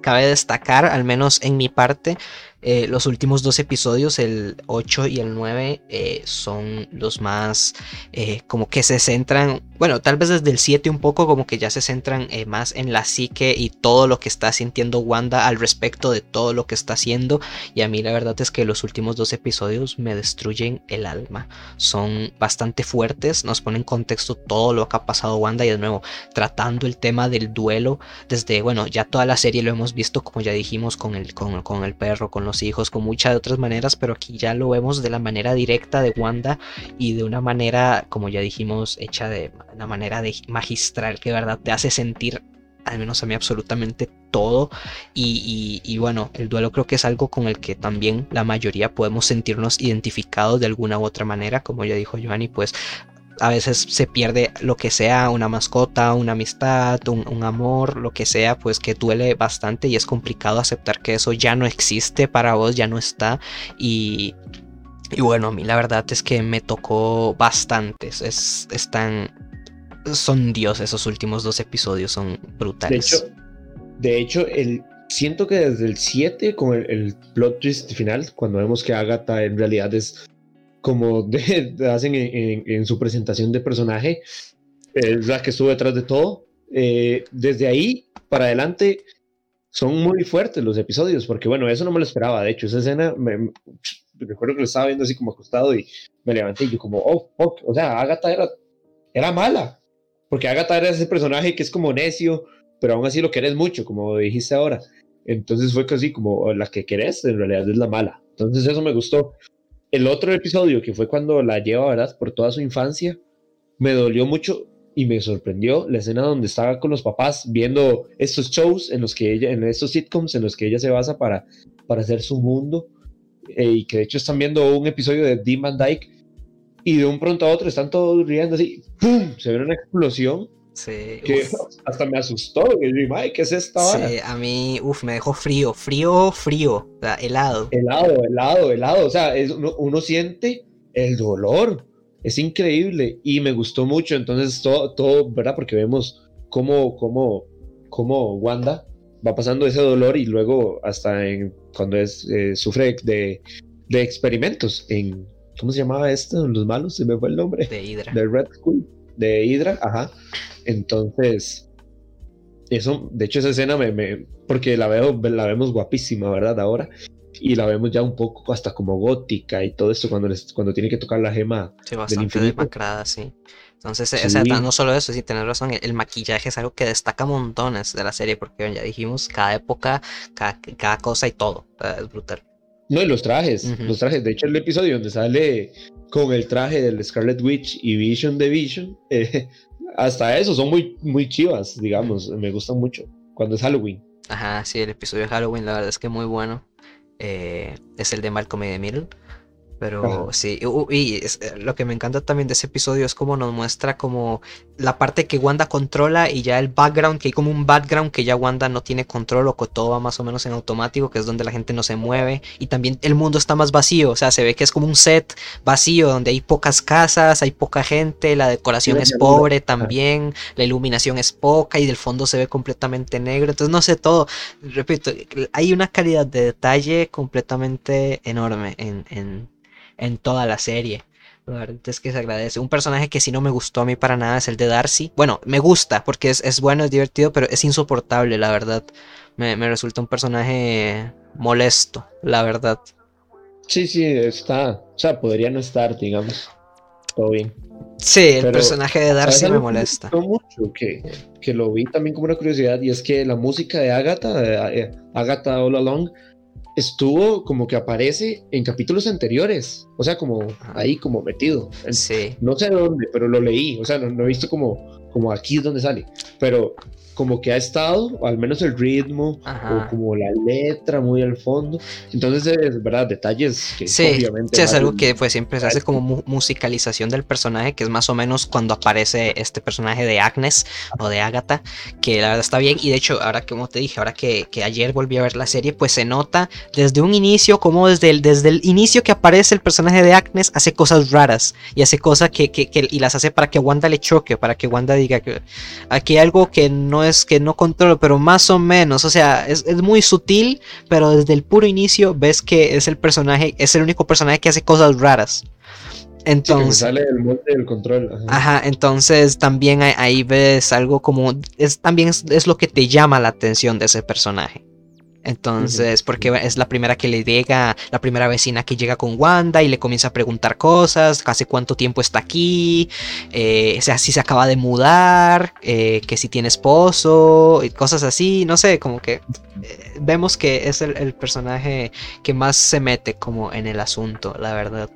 cabe destacar, al menos en mi parte, eh, los últimos dos episodios, el 8 y el 9, eh, son los más eh, como que se centran, bueno, tal vez desde el 7 un poco como que ya se centran más en la psique y todo lo que está sintiendo Wanda al respecto de todo lo que está haciendo. Y a mí la verdad es que los últimos dos episodios me destruyen el alma. Son bastante fuertes, nos ponen en contexto todo lo que ha pasado Wanda y de nuevo tratando el tema del duelo desde, bueno, ya toda la serie lo hemos visto como ya dijimos con el, con, con el perro, con los hijos, con muchas de otras maneras, pero aquí ya lo vemos de la manera directa de Wanda y de una manera, como ya dijimos, hecha de una manera de magistral que verdad te hace sentir al menos a mí absolutamente todo. Y, y, bueno el duelo creo que es algo con el que también la mayoría podemos sentirnos identificados de alguna u otra manera como ya dijo Giovanni pues a veces se pierde lo que sea, una mascota, una amistad, un, amor, lo que sea, pues que duele bastante y es complicado aceptar que eso ya no existe para vos, ya no está. Y, y bueno, a mí la verdad es que me tocó bastante. Es, están, son Dios esos últimos dos episodios, son brutales. De hecho, de hecho el, siento que desde el 7 con el, el, plot twist final, cuando vemos que Agatha en realidad es como hacen en, su presentación de personaje, es la que estuvo detrás de todo. Eh, desde ahí para adelante son muy fuertes los episodios, porque bueno, eso no me lo esperaba. De hecho, esa escena, me, recuerdo que lo estaba viendo así como acostado y me levanté y yo como, oh, fuck, o sea, Agatha era, era mala, porque Agatha era ese personaje que es como necio, pero aún así lo querés mucho, como dijiste ahora. Entonces fue casi como la que querés, en realidad es la mala. Entonces eso me gustó. El otro episodio, que fue cuando la lleva, ¿verdad? Por toda su infancia, me dolió mucho y me sorprendió la escena donde estaba con los papás viendo estos shows en los que ella, en estos sitcoms en los que ella se basa para, para hacer su mundo. Eh, y que de hecho están viendo un episodio de Dean Van Dyke y de un pronto a otro están todos riendo así, ¡pum! Se ve una explosión Sí. Que hasta me asustó. ¿qué es esta Sí, a mí, uff, me dejó frío, frío, frío, o sea, helado. Helado, helado, helado. O sea, uno, siente el dolor. Es increíble y me gustó mucho. Entonces, todo, todo ¿verdad? Porque vemos cómo, cómo, cómo Wanda va pasando ese dolor y luego hasta en, cuando es, eh, sufre de, de experimentos en, ¿cómo se llamaba esto? Los malos, se me fue el nombre. De Hydra. De Red School. De Hydra, ajá. Entonces, eso, de hecho, esa escena me, porque la veo, la vemos guapísima, ¿verdad? Ahora. y la vemos ya un poco hasta como gótica y todo esto cuando, cuando tiene que tocar la gema. Sí, bastante demacrada, sí. Entonces, O sea, no solo eso, sí, tener razón, el, maquillaje es algo que destaca montones de la serie, porque ya dijimos, cada época, cada, cosa y todo, es brutal. No, y los trajes, los trajes, de hecho el episodio donde sale con el traje del Scarlet Witch y Vision de Vision, eh, [laughs] hasta eso son muy, muy chivas, digamos, me gustan mucho, cuando es Halloween. Ajá, sí, el episodio de Halloween, la verdad es que muy bueno. Eh, es el de Malcolm y de Middle. Pero sí, y, eh, lo que me encanta también de ese episodio es como nos muestra como la parte que Wanda controla y ya el background, que hay como un background que ya Wanda no tiene control o que todo va más o menos en automático, que es donde la gente no se mueve. Y también el mundo está más vacío, o sea, se ve que es como un set vacío donde hay pocas casas, hay poca gente, la decoración es pobre también, la iluminación es poca y del fondo se ve completamente negro. Entonces, no sé, todo, repito, hay una calidad de detalle completamente enorme en, en en toda la serie. La verdad es que se agradece. Un personaje que si no me gustó a mí para nada es el de Darcy. Bueno, me gusta porque es, bueno, es divertido, pero es insoportable, la verdad. Me, resulta un personaje molesto, la verdad. Sí, sí, está. O sea, podría no estar, digamos. Todo bien. Sí, el personaje de Darcy me molesta. Me mucho que, que lo vi también como una curiosidad y es que la música de Agatha, eh, Agatha All Along, estuvo como que aparece en capítulos anteriores, o sea, como ahí como metido. Sí. No sé dónde, pero lo leí, o sea, no, no he visto como, como aquí es donde sale, pero como que ha estado, o al menos el ritmo, o como la letra muy al fondo. Entonces, es verdad, detalles que sí, obviamente. Sí, es algo que pues siempre se hace como musicalización del personaje, que es más o menos cuando aparece este personaje de Agnes o de Agatha, que la verdad está bien. Y de hecho, ahora como te dije, ahora que, que ayer volví a ver la serie, pues se nota desde un inicio, como desde el, desde el inicio que aparece el personaje de Agnes, hace cosas raras y hace cosas que, que, que y las hace para que Wanda le choque, para que Wanda diga que aquí hay algo que no es que no controlo, pero más o menos, o sea, es, muy sutil, pero desde el puro inicio ves que es el personaje, es el único personaje que hace cosas raras. Entonces, sale el molde del control. Ajá. entonces también ahí, ves algo como, es, también es, lo que te llama la atención de ese personaje. Entonces, porque es la primera que le llega, la primera vecina que llega con Wanda y le comienza a preguntar cosas, hace cuánto tiempo está aquí, eh, o sea, si se acaba de mudar, eh, que si tiene esposo, y cosas así, no sé, como que eh, vemos que es el, personaje que más se mete como en el asunto, la verdad.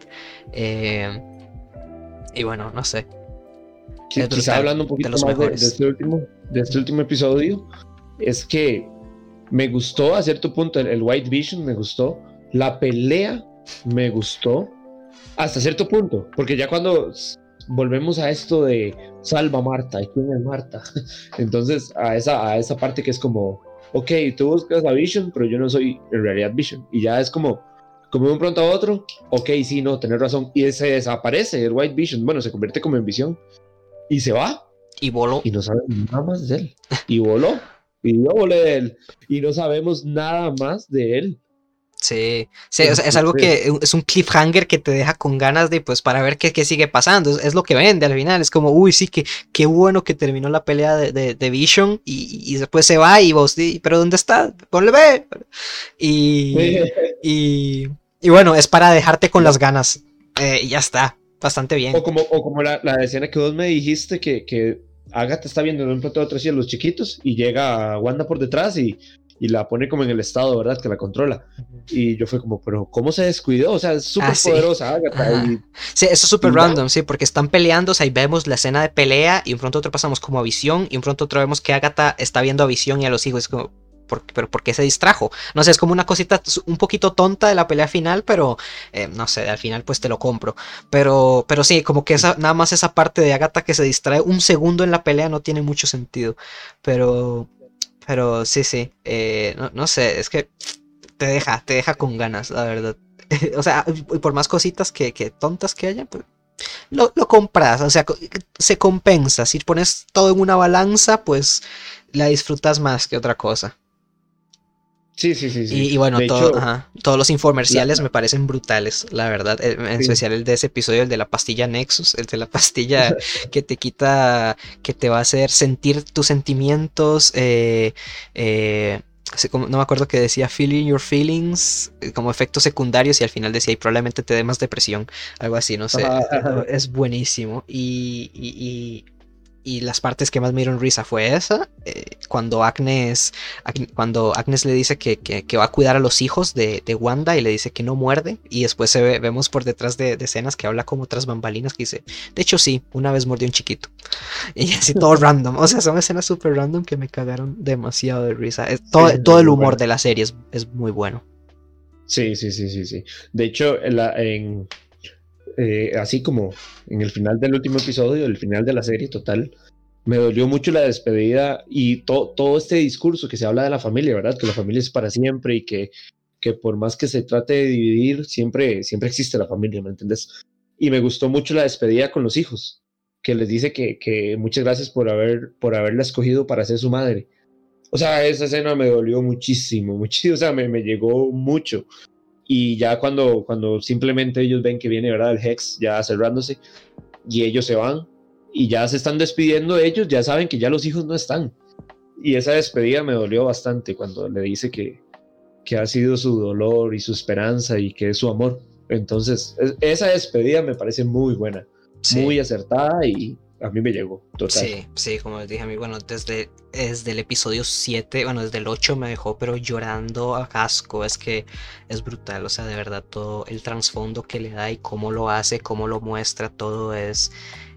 y bueno, no sé. quizá hablando un poquito más de, este último, de este último episodio, es que me gustó a cierto punto el, White Vision, me gustó. La pelea me gustó hasta cierto punto, porque ya cuando volvemos a esto de salva Marta y quién es Marta, [laughs] entonces a esa, a esa parte que es como, ok, tú buscas a Vision, pero yo no soy en realidad Vision, y ya es como, como de un pronto a otro, ok, sí, no, tener razón, y se desaparece el White Vision, bueno, se convierte como en visión, y se va. Y voló. Y no sabe nada más de él. Y voló y de él y no sabemos nada más de él. Sí, sí es, algo que es un cliffhanger que te deja con ganas de, pues, para ver qué, qué sigue pasando. Es, lo que vende al final. Es como, uy, sí, que qué bueno que terminó la pelea de, de, Vision y, después se va y vos, pero ¿dónde está? Ponle ve. Y, [laughs] y, y, bueno, es para dejarte con las ganas. Eh, y ya está, bastante bien. O como, o como la, la escena que vos me dijiste que, que Agatha está viendo de un pronto a otro a los chiquitos y llega Wanda por detrás y, y, la pone como en el estado, ¿verdad? Que la controla. Y yo fue como, pero ¿cómo se descuidó? O sea, es súper ah, poderosa Agatha. Sí, eso es súper random, sí, porque están peleando, o sea, ahí vemos la escena de pelea y un pronto otro pasamos como a visión y un pronto otro vemos que Agatha está viendo a visión y a los hijos. Es como, pero ¿por qué se distrajo? No sé, es como una cosita un poquito tonta de la pelea final, pero eh, no sé, al final pues te lo compro. Pero, pero sí, como que nada más esa parte de Agatha que se distrae un segundo en la pelea no tiene mucho sentido. Pero, pero sí, sí, eh, no, sé, es que te deja, te deja con ganas, la verdad. [laughs] o sea, y por más cositas que, tontas que haya, pues lo, lo, compras, o sea, se compensa. Si pones todo en una balanza, pues la disfrutas más que otra cosa. Sí, sí, sí. Y, bueno, todos los infomerciales me parecen brutales, la verdad. Eh, en especial el de ese episodio, el de la pastilla Nexus, el de la [laughs] pastilla que te quita, que te va a hacer sentir tus sentimientos, eh, eh, no me acuerdo que decía feeling your feelings eh, como efectos secundarios y al final decía y probablemente te dé más depresión, algo así, no sé. Es buenísimo. y, y las partes que más me dieron risa fue esa, eh, cuando Agnes, cuando Agnes le dice que, va a cuidar a los hijos de, Wanda y le dice que no muerde, y después se vemos por detrás de, escenas que habla como otras bambalinas que dice, de hecho sí, una vez mordió un chiquito. Y así todo [laughs] random, o sea, son escenas súper random que me cagaron demasiado de risa. todo, todo el humor de la serie es, muy bueno. Sí, sí, sí, sí, sí. De hecho, en eh, así como en el final del último episodio, el final de la serie total, me dolió mucho la despedida y todo este discurso que se habla de la familia, ¿verdad? Que la familia es para siempre y que, que por más que se trate de dividir, siempre, siempre existe la familia, ¿me entiendes? Y me gustó mucho la despedida con los hijos, que les dice que, que muchas gracias por, haber, por haberla escogido para ser su madre. O sea, esa escena me dolió muchísimo, [laughs] muchísimo, o sea, me, me llegó mucho y ya cuando, cuando simplemente ellos ven que viene, ¿verdad? El Hex ya cerrándose y ellos se van y ya se están despidiendo ellos, ya saben que ya los hijos no están. Y esa despedida me dolió bastante cuando le dice que, que ha sido su dolor y su esperanza y que es su amor. Entonces, esa despedida me parece muy buena, muy acertada y, a mí me llegó, total. Sí, sí, como les dije a mí, bueno, desde, desde el episodio 7, bueno, desde el 8 me dejó, pero llorando a casco, es que es brutal, o sea, de verdad, todo el trasfondo que le da y cómo lo hace, cómo lo muestra, todo es...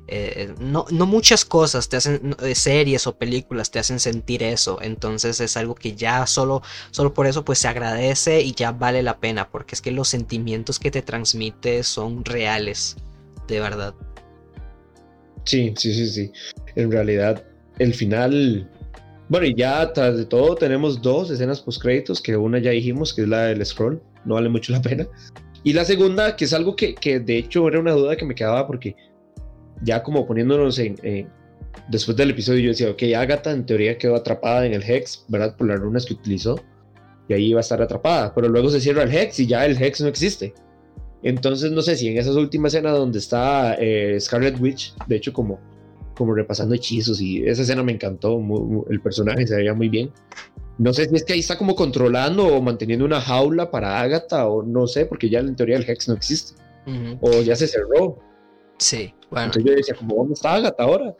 Eh, no, no, muchas cosas te hacen, eh, series o películas te hacen sentir eso, entonces es algo que ya solo, solo por eso pues se agradece y ya vale la pena, porque es que los sentimientos que te transmite son reales, de verdad. Sí, sí, sí, sí. En realidad, el final. Bueno, y ya tras de todo tenemos dos escenas post créditos, que una ya dijimos que es la del scroll, no vale mucho la pena. Y la segunda, que es algo que, que de hecho era una duda que me quedaba porque ya como poniéndonos en, después del episodio yo decía, ok, Agatha en teoría quedó atrapada en el Hex, ¿verdad? Por las runas que utilizó. Y ahí iba a estar atrapada. Pero luego se cierra el Hex y ya el Hex no existe. Entonces, no sé si en esas últimas escenas donde está eh, Scarlet Witch, de hecho, como, como repasando hechizos, y esa escena me encantó, el personaje se veía muy bien. No sé si es que ahí está como controlando o manteniendo una jaula para Agatha, o no sé, porque ya en teoría el Hex no existe. O ya se cerró. Sí, bueno. Entonces yo decía, como, ¿dónde está Agatha ahora?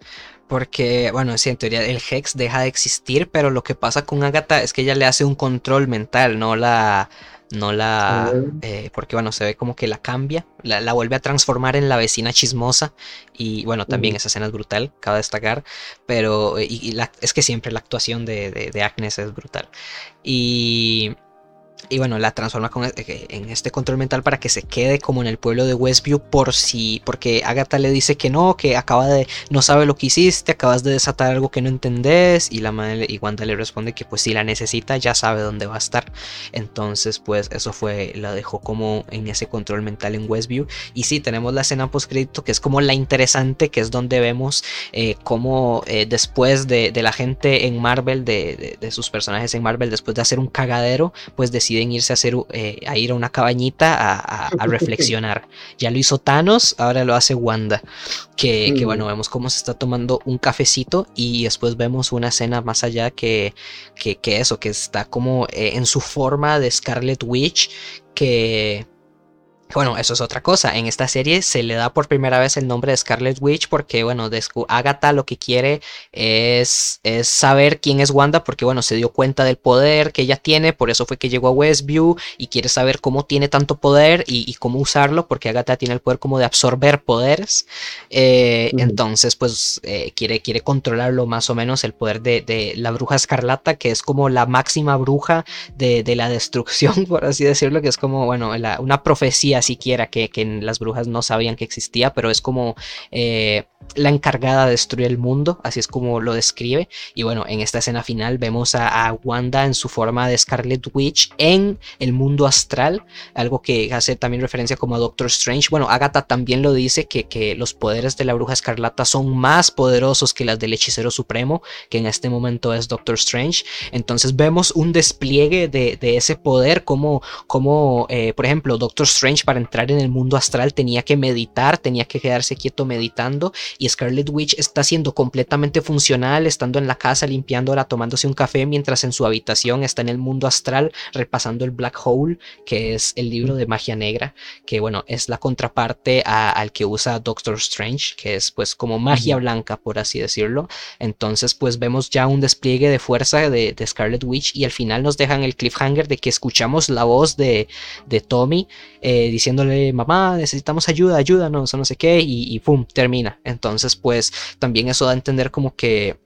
Porque, bueno, sí, en teoría el Hex deja de existir, pero lo que pasa con Agatha es que ella le hace un control mental, no la no la... Eh, porque bueno, se ve como que la cambia, la, vuelve a transformar en la vecina chismosa. Y bueno, también esa escena es brutal, cabe destacar, pero y, es que siempre la actuación de, de, de Agnes es brutal. Y y bueno, la transforma e, en este control mental para que se quede como en el pueblo de Westview por si, porque Agatha le dice que no, que acaba de, no sabe lo que hiciste, acabas de desatar algo que no entendés y la madre y Wanda le responde que pues si la necesita ya sabe dónde va a estar. Entonces pues eso fue, la dejó como en ese control mental en Westview y sí, tenemos la escena post crédito que es como la interesante, que es donde vemos eh, cómo eh, después de, la gente en Marvel, de, de, sus personajes en Marvel, después de hacer un cagadero, pues decide deciden irse a, hacer, eh, a ir a una cabañita a, [laughs] reflexionar. Ya lo hizo Thanos, ahora lo hace Wanda. Que, mm. bueno, vemos cómo se está tomando un cafecito y después vemos una escena más allá que, que, eso, que está como eh, en su forma de Scarlet Witch, que bueno, eso es otra cosa. En esta serie se le da por primera vez el nombre de Scarlet Witch porque, bueno, Agatha lo que quiere es, es, saber quién es Wanda porque, bueno, se dio cuenta del poder que ella tiene, por eso fue que llegó a Westview y quiere saber cómo tiene tanto poder y, cómo usarlo porque Agatha tiene el poder como de absorber poderes. Eh, entonces, pues, eh, quiere, quiere controlarlo más o menos el poder de, la bruja escarlata, que es como la máxima bruja de, la destrucción, [laughs] por así decirlo, que es como, bueno, una profecía siquiera que, que, las brujas no sabían que existía, pero es como eh, la encargada de destruir el mundo, así es como lo describe. Y bueno, en esta escena final vemos a, Wanda en su forma de Scarlet Witch en el mundo astral, algo que hace también referencia como a Doctor Strange. Bueno, Agatha también lo dice que, que los poderes de la bruja escarlata son más poderosos que las del hechicero supremo, que en este momento es Doctor Strange. Entonces vemos un despliegue de, de ese poder como, como eh, por ejemplo, Doctor Strange para entrar en el mundo astral tenía que meditar, tenía que quedarse quieto meditando y Scarlet Witch está siendo completamente funcional, estando en la casa limpiándola, tomándose un café mientras en su habitación está en el mundo astral repasando el Black Hole, que es el libro de magia negra, que bueno, es la contraparte al que usa Doctor Strange, que es pues como magia blanca, por así decirlo. Entonces pues vemos ya un despliegue de fuerza de, Scarlet Witch y al final nos dejan el cliffhanger de que escuchamos la voz de, de Tommy eh, diciéndole, mamá, necesitamos ayuda, ayúdanos, o no sé qué, y, y pum, termina. Entonces pues también eso da a entender como que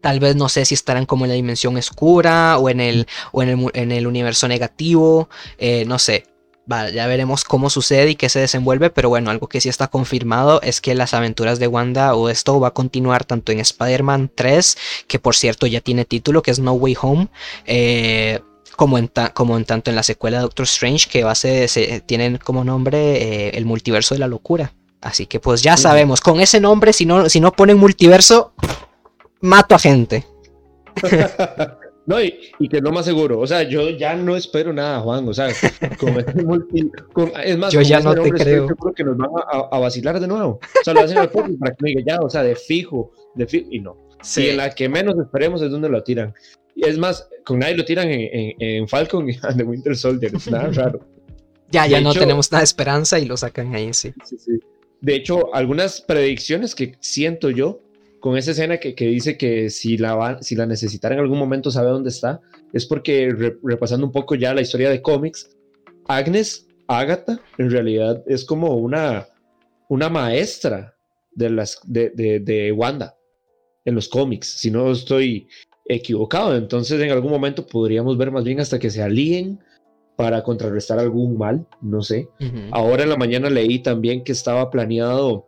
Tal vez no sé si estarán como en la dimensión oscura o en el, o en el, en el universo negativo. Eh, no sé. ya veremos cómo sucede y qué se desenvuelve. Pero bueno, algo que sí está confirmado es que las aventuras de Wanda o esto va a continuar tanto en Spider-Man 3, que por cierto ya tiene título, que es No Way Home. Eh, como en, como en tanto en la secuela de Doctor Strange, que va a ser, tienen como nombre eh, el multiverso de la locura. Así que pues ya sabemos, con ese nombre, si no, si no ponen multiverso, mato a gente. [laughs] no, y, que no más seguro. O sea, yo ya no espero nada, Juan. O sea, con este [laughs] multi, es más, yo ya no te creo. Yo creo que nos van a, vacilar de nuevo. O sea, lo hacen al para que me diga ya, o sea, de fijo, de fijo, y no. Sí. Y en la que menos esperemos es donde lo tiran. Y es más, con nadie lo tiran en, en, Falcon y [laughs] en The Winter Soldier. Es nada raro. Ya, ya no tenemos nada de esperanza y lo sacan ahí, sí. Sí, sí. De hecho, algunas predicciones que siento yo con esa escena que, dice que si la, va, si la necesitara en algún momento sabe dónde está, es porque repasando un poco ya la historia de cómics, Agnes, Agatha, en realidad es como una, una maestra de, las, de, de, Wanda en los cómics, si no estoy equivocado. Entonces en algún momento podríamos ver más bien hasta que se alíen para contrarrestar algún mal, no sé. Ahora en la mañana leí también que estaba planeado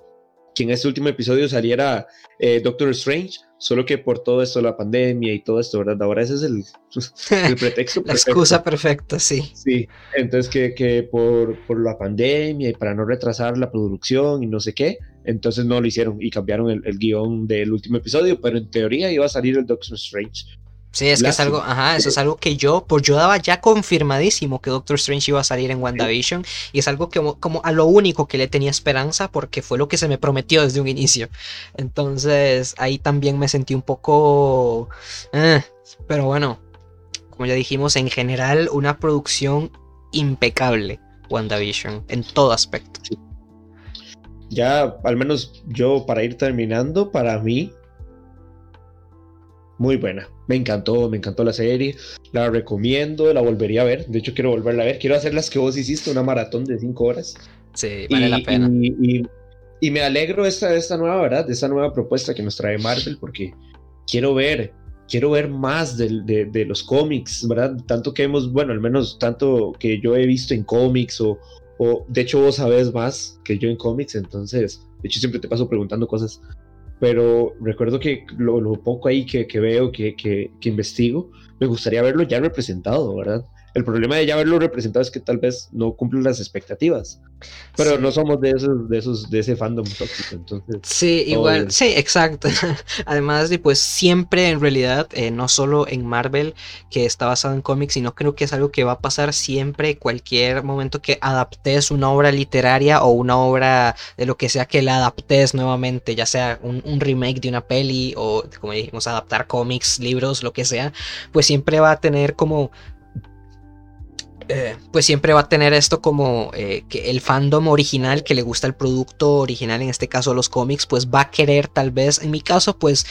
que en este último episodio saliera eh, Doctor Strange, solo que por todo esto, la pandemia y todo esto, ¿verdad? Ahora ese es el, [laughs] el pretexto. la excusa perfecta, sí. Sí, entonces que, que por, por, la pandemia y para no retrasar la producción y no sé qué, entonces no lo hicieron y cambiaron el, el guion del último episodio, pero en teoría iba a salir el Doctor Strange. Sí, es que es algo, ajá, eso es algo que yo, pues yo daba ya confirmadísimo que Doctor Strange iba a salir en WandaVision y es algo que como, a lo único que le tenía esperanza porque fue lo que se me prometió desde un inicio. Entonces ahí también me sentí un poco, eh, pero bueno, como ya dijimos, en general una producción impecable WandaVision en todo aspecto. Ya, al menos yo para ir terminando, para mí muy buena. Me encantó, me encantó la serie. La recomiendo, la volvería a ver. De hecho, quiero volverla a ver. Quiero hacer las que vos hiciste, una maratón de cinco horas. Sí, vale la pena. Y, me alegro de esta, esta nueva, ¿verdad? De esta nueva propuesta que nos trae Marvel, porque quiero ver, quiero ver más de, de, los cómics, ¿verdad? Tanto que hemos, bueno, al menos tanto que yo he visto en cómics o, de hecho vos sabes más que yo en cómics, entonces, de hecho siempre te paso preguntando cosas pero recuerdo que lo, poco ahí que, veo, que, investigo, me gustaría verlo ya representado, ¿verdad? El problema de ya verlo representado es que tal vez no cumplen las expectativas. Pero no somos de esos, de esos, de ese fandom tóxico, entonces. Sí, igual, sí, exacto. [laughs] Además de pues siempre en realidad, eh, no solo en Marvel, que está basado en cómics, sino creo que es algo que va a pasar siempre, cualquier momento que adaptes una obra literaria o una obra de lo que sea que la adaptes nuevamente, ya sea un, un remake de una peli o como dijimos, adaptar cómics, libros, lo que sea, pues siempre va a tener como eh, pues siempre va a tener esto como eh, que el fandom original que le gusta el producto original, en este caso los cómics, pues va a querer tal vez, en mi caso, pues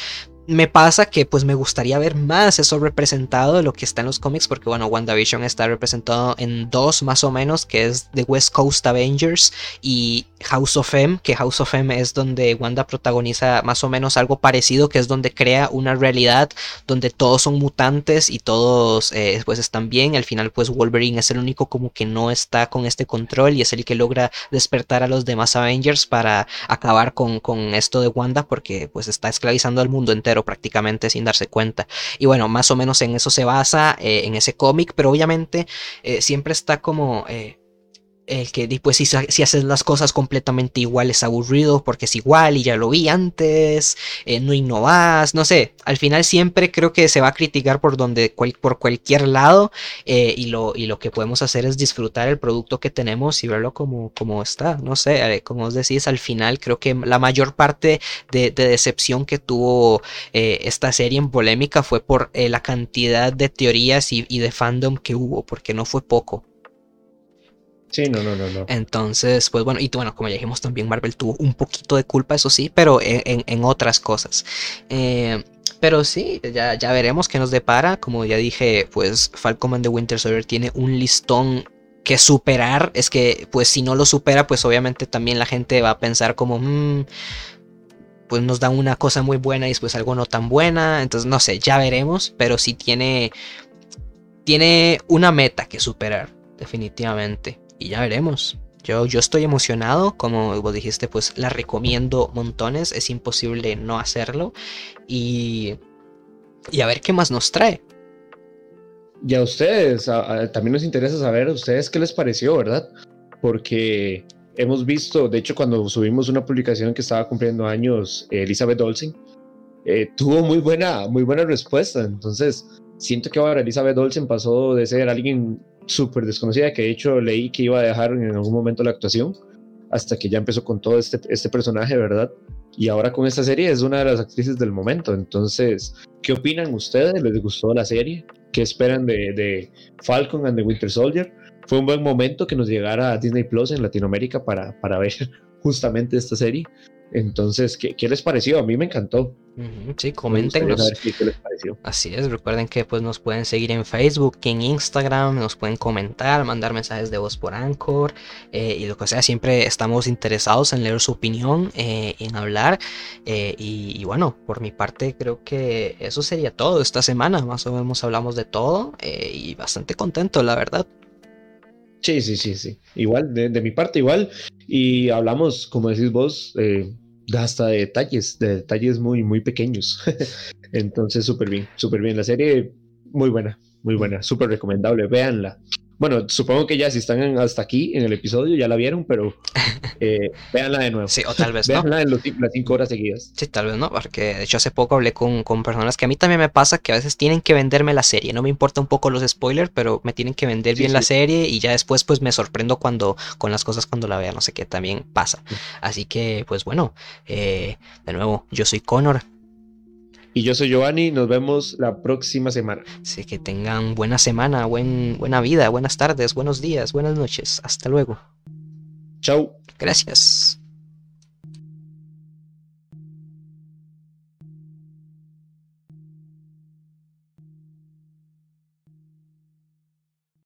me pasa que pues me gustaría ver más eso representado de lo que está en los cómics porque bueno WandaVision está representado en dos más o menos que es The West Coast Avengers y House of M que House of M es donde Wanda protagoniza más o menos algo parecido que es donde crea una realidad donde todos son mutantes y todos eh, pues están bien al final pues Wolverine es el único como que no está con este control y es el que logra despertar a los demás Avengers para acabar con, con esto de Wanda porque pues está esclavizando al mundo entero prácticamente sin darse cuenta. Y bueno, más o menos en eso se basa, eh, en ese cómic, pero obviamente eh, siempre está como... Eh, el que después si, si, haces las cosas completamente igual es aburrido porque es igual y ya lo vi antes, eh, no innovas, no sé, al final siempre creo que se va a criticar por donde por cualquier lado eh, y, lo, y lo que podemos hacer es disfrutar el producto que tenemos y verlo como, como está, no sé, eh, como os decís, al final creo que la mayor parte de, decepción que tuvo esta serie en polémica fue por la cantidad de teorías y de fandom que hubo, porque no fue poco. Sí, no, no, no, no. Entonces, pues bueno, y bueno, como ya dijimos también, Marvel tuvo un poquito de culpa, eso sí, pero en, otras cosas. Eh, pero sí, ya, ya veremos qué nos depara. Como ya dije, pues Falcon and the Winter Soldier tiene un listón que superar. Es que, pues si no lo supera, pues obviamente también la gente va a pensar como, mmm, pues nos da una cosa muy buena y después algo no tan buena. Entonces, no sé, ya veremos, pero sí tiene, tiene una meta que superar, definitivamente y ya veremos. Yo, yo estoy emocionado, como vos dijiste, pues la recomiendo montones, es imposible no hacerlo y, y a ver qué más nos trae. Y a ustedes, también nos interesa saber a ustedes qué les pareció, ¿verdad? Porque hemos visto, de hecho cuando subimos una publicación que estaba cumpliendo años, Elizabeth Olsen, eh, tuvo muy buena, muy buena respuesta, entonces siento que ahora Elizabeth Olsen pasó de ser alguien súper desconocida, que de hecho leí que iba a dejar en algún momento la actuación, hasta que ya empezó con todo este, este personaje, ¿verdad? Y ahora con esta serie es una de las actrices del momento. Entonces, ¿qué opinan ustedes? ¿Les gustó la serie? ¿Qué esperan de, Falcon and the Winter Soldier? Fue un buen momento que nos llegara a Disney Plus en Latinoamérica para ver [laughs] justamente esta serie. Entonces, ¿qué, ¿qué, les pareció? A mí me encantó. Sí, coméntenos. Así es, recuerden que pues nos pueden seguir en Facebook, en Instagram, nos pueden comentar, mandar mensajes de voz por Anchor eh, y lo que sea. Siempre estamos interesados en leer su opinión, eh, en hablar. Eh, y, bueno, por mi parte creo que eso sería todo esta semana. Más o menos hablamos de todo y bastante contento, la verdad. Sí, sí, sí, sí. Igual, de, de mi parte igual. Y hablamos, como decís vos, hasta de detalles, de detalles muy, muy pequeños. [laughs] Entonces, súper bien, súper bien. La serie, muy buena, muy buena, súper recomendable. Véanla. Bueno, supongo que ya si están hasta aquí en el episodio ya la vieron, pero [laughs] eh, véanla de nuevo. Sí, o tal vez véanla en las cinco horas seguidas. Sí, tal vez no, porque de hecho hace poco hablé con, con, personas que a mí también me pasa que a veces tienen que venderme la serie. No me importa un poco los spoilers, pero me tienen que vender bien la serie y ya después pues me sorprendo cuando con las cosas cuando la vea, no sé qué, también pasa. Así que pues bueno, eh, de nuevo, yo soy Connor. Y yo soy Giovanni, nos vemos la próxima semana. Sí, que tengan buena semana, buen, buena vida, buenas tardes, buenos días, buenas noches. Hasta luego. Chau. Gracias.